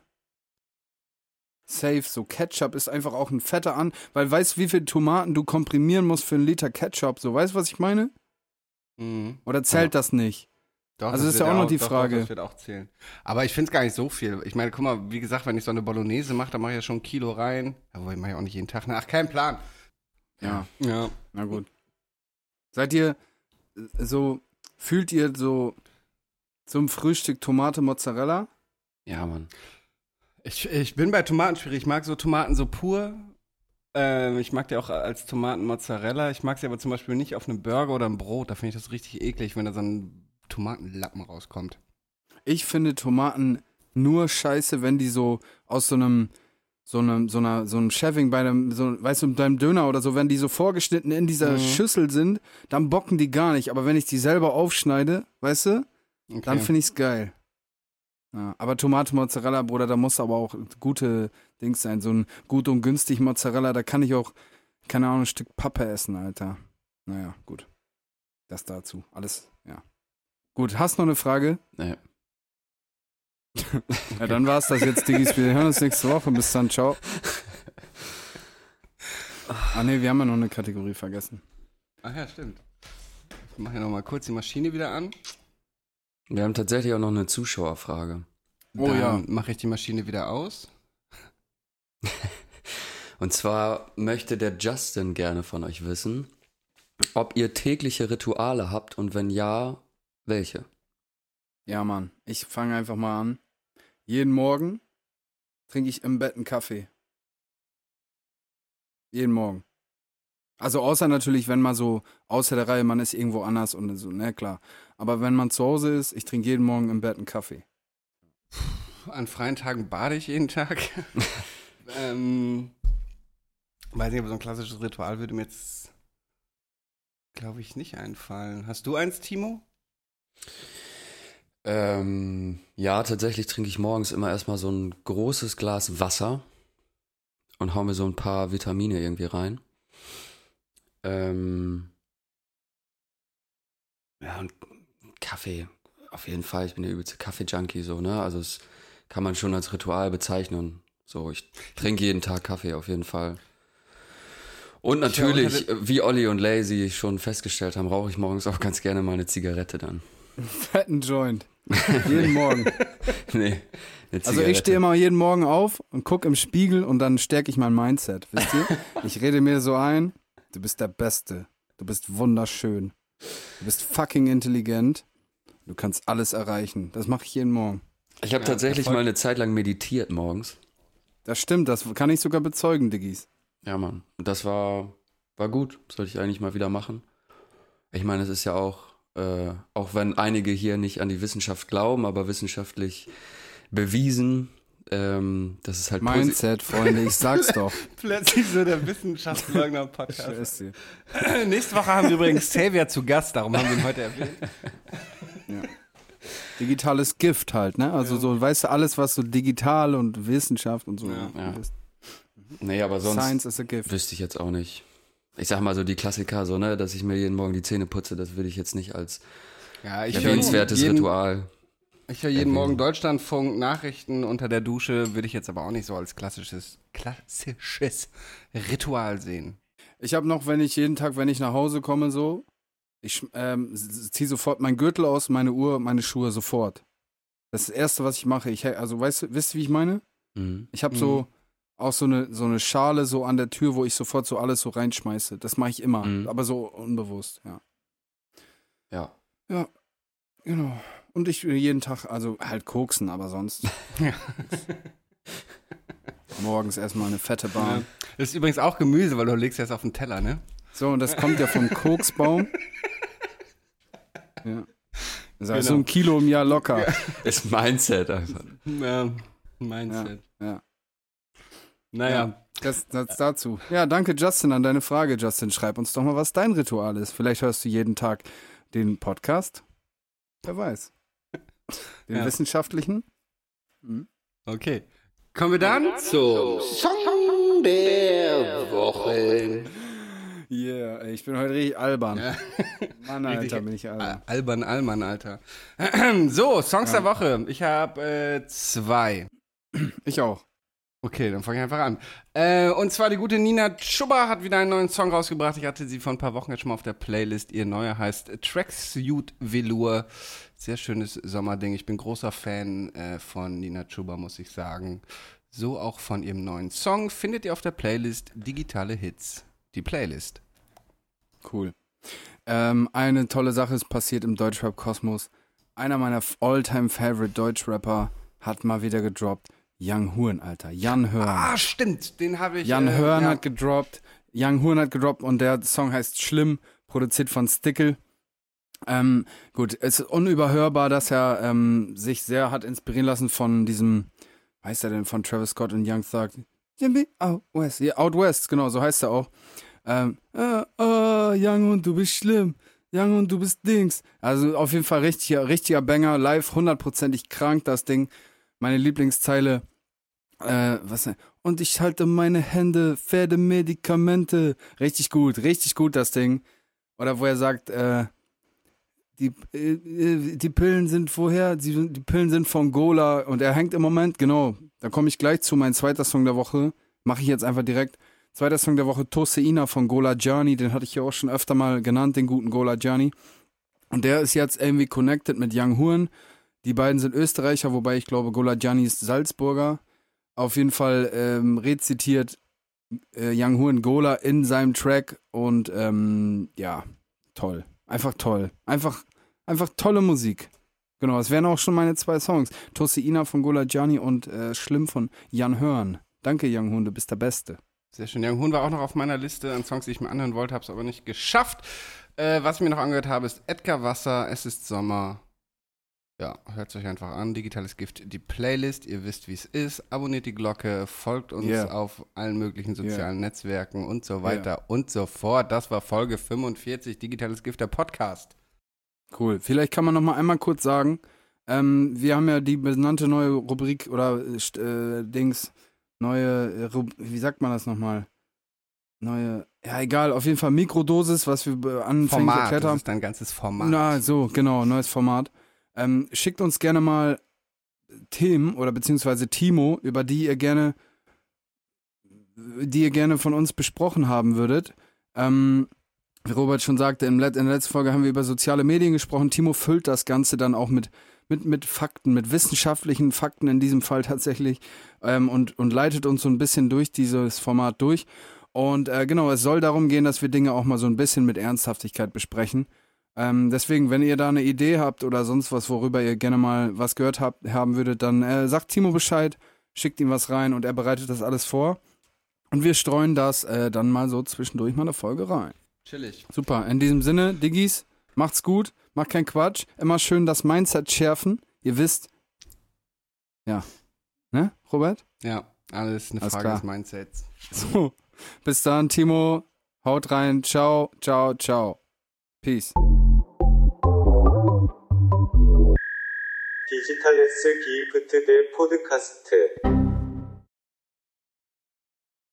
Speaker 3: Safe, so Ketchup ist einfach auch ein fetter an, weil weißt du, wie viel Tomaten du komprimieren musst für einen Liter Ketchup? So, weißt du, was ich meine?
Speaker 2: Mhm.
Speaker 3: Oder zählt das nicht?
Speaker 2: Doch,
Speaker 3: Also ist
Speaker 2: wird
Speaker 3: ja auch noch die
Speaker 2: doch,
Speaker 3: Frage.
Speaker 2: Doch, das wird auch zählen. Aber ich finde es gar nicht so viel. Ich meine, guck mal, wie gesagt, wenn ich so eine Bolognese mache, dann mache ich ja schon ein Kilo rein. Aber ich mache ja auch nicht jeden Tag. Ach, kein Plan.
Speaker 3: Ja,
Speaker 2: Ja.
Speaker 3: na gut. Seid ihr äh, so, fühlt ihr so zum Frühstück Tomate Mozzarella?
Speaker 9: Ja, Mann.
Speaker 2: Ich, ich bin bei Tomaten schwierig. Ich mag so Tomaten so pur. Ähm, ich mag die auch als Tomaten Mozzarella. Ich mag sie aber zum Beispiel nicht auf einem Burger oder einem Brot. Da finde ich das richtig eklig, wenn da so ein Tomatenlappen rauskommt.
Speaker 3: Ich finde Tomaten nur scheiße, wenn die so aus so einem so einem so einer so einem Shaving bei einem so weißt du beim Döner oder so, wenn die so vorgeschnitten in dieser
Speaker 2: Mhm.
Speaker 3: Schüssel sind, dann bocken die gar nicht, aber wenn ich die selber aufschneide, weißt du?
Speaker 2: Okay.
Speaker 3: Dann finde ich's geil. Ja, aber Tomate Mozzarella, Bruder, da muss aber auch gute Dings sein. So ein gut und günstig Mozzarella, da kann ich auch, keine Ahnung, ein Stück Pappe essen, Alter. Naja, gut. Das dazu. Alles, ja. Gut, hast noch eine Frage?
Speaker 9: Nee.
Speaker 3: Ja, dann war's das jetzt, Diggis. Wir hören uns nächste Woche. Bis dann, ciao. Ah, nee, wir haben ja noch eine Kategorie vergessen.
Speaker 2: Ach ja, stimmt. Ich mache ja noch mal kurz die Maschine wieder an.
Speaker 9: Wir haben tatsächlich auch noch eine Zuschauerfrage.
Speaker 3: Oh
Speaker 2: Dann
Speaker 3: ja.
Speaker 2: mache ich die Maschine wieder aus.
Speaker 9: Und zwar möchte der Justin gerne von euch wissen, ob ihr tägliche Rituale habt und wenn ja, welche?
Speaker 3: Ja, Mann. Ich fange einfach mal an. Jeden Morgen trinke ich im Bett einen Kaffee. Jeden Morgen. Also außer natürlich, wenn man so außer der Reihe, man ist irgendwo anders und so, ne, klar. Aber wenn man zu Hause ist, ich trinke jeden Morgen im Bett einen Kaffee.
Speaker 2: An freien Tagen bade ich jeden Tag. ähm, weiß nicht, aber so ein klassisches Ritual würde mir jetzt, glaube ich, nicht einfallen. Hast du eins, Timo?
Speaker 9: Ähm, ja, tatsächlich trinke ich morgens immer erstmal so ein großes Glas Wasser und hau mir so ein paar Vitamine irgendwie rein. Ähm, ja, und Kaffee, auf jeden Fall. Ich bin der übelste Kaffee-Junkie, so, ne? Also, das kann man schon als Ritual bezeichnen. So, ich trinke jeden Tag Kaffee, auf jeden Fall. Und natürlich, wie Olli und Lazy schon festgestellt haben, rauche ich morgens auch ganz gerne mal eine Zigarette dann.
Speaker 3: Fetten Joint. jeden Morgen.
Speaker 9: nee,
Speaker 3: Also ich stehe immer jeden Morgen auf und gucke im Spiegel und dann stärke ich mein Mindset, wisst ihr? Ich rede mir so ein, du bist der Beste, du bist wunderschön, du bist fucking intelligent, du kannst alles erreichen. Das mache ich jeden Morgen.
Speaker 9: Ich habe tatsächlich
Speaker 2: Erfolg.
Speaker 9: mal eine Zeit lang meditiert morgens.
Speaker 3: Das stimmt, das kann ich sogar bezeugen, Diggis.
Speaker 9: Ja, Mann. Und das war, war gut. Sollte ich eigentlich mal wieder machen. Ich meine, es ist ja auch, äh, auch wenn einige hier nicht an die Wissenschaft glauben, aber wissenschaftlich bewiesen, ähm, das ist halt
Speaker 3: Mindset, Freunde, ich sag's doch.
Speaker 2: Plötzlich so der Wissenschaftsleugner Podcast. Nächste Woche haben wir übrigens Xavier zu Gast, darum haben wir ihn heute erwähnt.
Speaker 3: Digitales Gift halt, ne? Also so, weißt du, alles, was so digital und Wissenschaft und so.
Speaker 9: Ja. Nee, aber sonst
Speaker 3: Science is a gift.
Speaker 9: wüsste ich jetzt auch nicht. Ich sag mal so die Klassiker, so, ne, dass ich mir jeden Morgen die Zähne putze, das würde ich jetzt nicht als
Speaker 2: Ja, ich
Speaker 9: erwähnenswertes
Speaker 2: jeden,
Speaker 9: Ritual.
Speaker 2: Ich höre jeden Morgen Deutschlandfunk, Nachrichten unter der Dusche, würde ich jetzt aber auch nicht so als klassisches, klassisches Ritual sehen.
Speaker 3: Ich habe noch, wenn ich jeden Tag, wenn ich nach Hause komme, so, ich ähm, ziehe sofort meinen Gürtel aus, meine Uhr, meine Schuhe sofort. Das ist das Erste, was ich mache. Ich, also, weißt du, wisst ihr, wie ich meine?
Speaker 9: Mhm.
Speaker 3: Ich habe so auch so eine, so eine Schale so an der Tür, wo ich sofort so alles so reinschmeiße. Das mache ich immer,
Speaker 9: Mhm.
Speaker 3: aber so unbewusst, ja.
Speaker 9: Ja.
Speaker 3: Ja, genau. Und ich will jeden Tag, also halt koksen, aber sonst. Morgens erstmal eine fette Bahn.
Speaker 2: Das ist übrigens auch Gemüse, weil du legst das auf den Teller, ne?
Speaker 3: So, und das kommt ja vom Koksbaum. Ja. Das heißt, so
Speaker 2: Genau.
Speaker 3: ein Kilo im Jahr locker.
Speaker 9: Ist Mindset einfach.
Speaker 2: Ja, Mindset.
Speaker 3: Ja.
Speaker 2: Naja,
Speaker 3: Das, das dazu. Ja, danke Justin an deine Frage, Justin. Schreib uns doch mal, was dein Ritual ist. Vielleicht hörst du jeden Tag den Podcast. Wer weiß. Den
Speaker 2: Ja.
Speaker 3: wissenschaftlichen.
Speaker 2: okay. Kommen wir dann
Speaker 6: Zum Song der Woche.
Speaker 3: Yeah, ey, ich bin heute richtig albern.
Speaker 2: Ja.
Speaker 3: Mann, Alter, bin ich albern.
Speaker 2: Al- Alban Allmann, Alter. So, Songs der Woche. Ich habe äh, zwei.
Speaker 3: Ich auch.
Speaker 2: Okay, dann fange ich einfach an. Äh, und zwar die gute Nina Chuba hat wieder einen neuen Song rausgebracht. Ich hatte sie vor ein paar Wochen jetzt schon mal auf der Playlist. Ihr neuer heißt Tracksuit Velour. Sehr schönes Sommerding. Ich bin großer Fan äh, von Nina Chuba, muss ich sagen. So auch von ihrem neuen Song findet ihr auf der Playlist Digitale Hits. Die Playlist.
Speaker 3: Cool. Ähm, eine tolle Sache ist passiert im Deutschrap-Kosmos. Einer meiner All-Time-Favorite Deutschrapper hat mal wieder gedroppt. Young Huren, Alter. Jan Hörn.
Speaker 2: Ah, stimmt. Den habe ich.
Speaker 3: Jan
Speaker 2: äh,
Speaker 3: Hörn
Speaker 2: ja.
Speaker 3: hat gedroppt. Young Huren hat gedroppt und der Song heißt Schlimm, produziert von Stickle. Ähm, gut, es ist unüberhörbar, dass er ähm, sich sehr hat inspirieren lassen von diesem, heißt er denn, von Travis Scott und Young Thug. Jimmy Out West. Ja, Out West, genau, so heißt er auch. Ähm, äh, oh, Young Hund, du bist schlimm. Young und du bist Dings. Also auf jeden Fall richtiger, richtiger Banger, live hundertprozentig krank, das Ding. Meine Lieblingszeile, äh, was? Und ich halte meine Hände, Pferdemedikamente. Richtig gut, richtig gut, das Ding. Oder wo er sagt, äh, die, äh, äh, die Pillen sind woher? Die, die Pillen sind von Gola und er hängt im Moment, genau, da komme ich gleich zu, mein zweiter Song der Woche, mache ich jetzt einfach direkt. Zweiter Song der Woche, Toseina von Gola Journey, den hatte ich ja auch schon öfter mal genannt, den guten Gola Journey. Und der ist jetzt irgendwie connected mit Young Huren. Die beiden sind Österreicher, wobei ich glaube, Gola Journey ist Salzburger. Auf jeden Fall ähm, rezitiert äh, Young Huren Gola in seinem Track und ähm, ja, toll. Einfach toll. Einfach, einfach tolle Musik. Genau, das wären auch schon meine zwei Songs. Toseina von Gola Gianni und äh, Schlimm von Jan Hörn. Danke, Young Hun, du bist der Beste.
Speaker 2: Sehr schön. Young Hoon war auch noch auf meiner Liste an Songs, die ich mir anhören wollte, habe es aber nicht geschafft. Äh, was ich mir noch angehört habe, ist Edgar Wasser, Es ist Sommer. Ja, hört es euch einfach an. Digitales Gift, die Playlist. Ihr wisst, wie es ist. Abonniert die Glocke, folgt uns
Speaker 3: Yeah.
Speaker 2: auf allen möglichen sozialen Netzwerken und so weiter und so fort. Das war Folge 45, Digitales Gift, der Podcast.
Speaker 3: Cool. Vielleicht kann man noch mal einmal kurz sagen, ähm, wir haben ja die benannte neue Rubrik oder äh, äh, Dings, neue, äh, Rub wie sagt man das nochmal? Neue, ja egal, auf jeden Fall Mikrodosis, was wir äh, anfänglich
Speaker 2: Format,
Speaker 3: erklärt
Speaker 2: das
Speaker 3: haben.
Speaker 2: ist dein ganzes Format.
Speaker 3: Na, so, genau, neues Format. Ähm, schickt uns gerne mal Themen oder beziehungsweise Timo, über die ihr gerne, die ihr gerne von uns besprochen haben würdet. Ähm, wie Robert schon sagte, im Let in der letzten Folge haben wir über soziale Medien gesprochen. Timo füllt das Ganze dann auch mit, mit, mit Fakten, mit wissenschaftlichen Fakten in diesem Fall tatsächlich ähm, und, und leitet uns so ein bisschen durch dieses Format durch. Und äh, genau, es soll darum gehen, dass wir Dinge auch mal so ein bisschen mit Ernsthaftigkeit besprechen. Ähm, deswegen, wenn ihr da eine Idee habt oder sonst was, worüber ihr gerne mal was gehört habt, haben würdet, dann äh, sagt Timo Bescheid, schickt ihm was rein und er bereitet das alles vor. Und wir streuen das äh, dann mal so zwischendurch mal eine Folge rein.
Speaker 2: Chillig.
Speaker 3: Super. In diesem Sinne, Diggis, macht's gut, macht keinen Quatsch. Immer schön das Mindset schärfen. Ihr wisst. Ja. Ne, Robert?
Speaker 2: Ja, alles eine
Speaker 3: Alles
Speaker 2: Frage
Speaker 3: klar.
Speaker 2: des Mindsets.
Speaker 3: So. Bis dann, Timo. Haut rein. Ciao, ciao, ciao. Peace.
Speaker 1: 디지털 S 기프트 대 포드카스트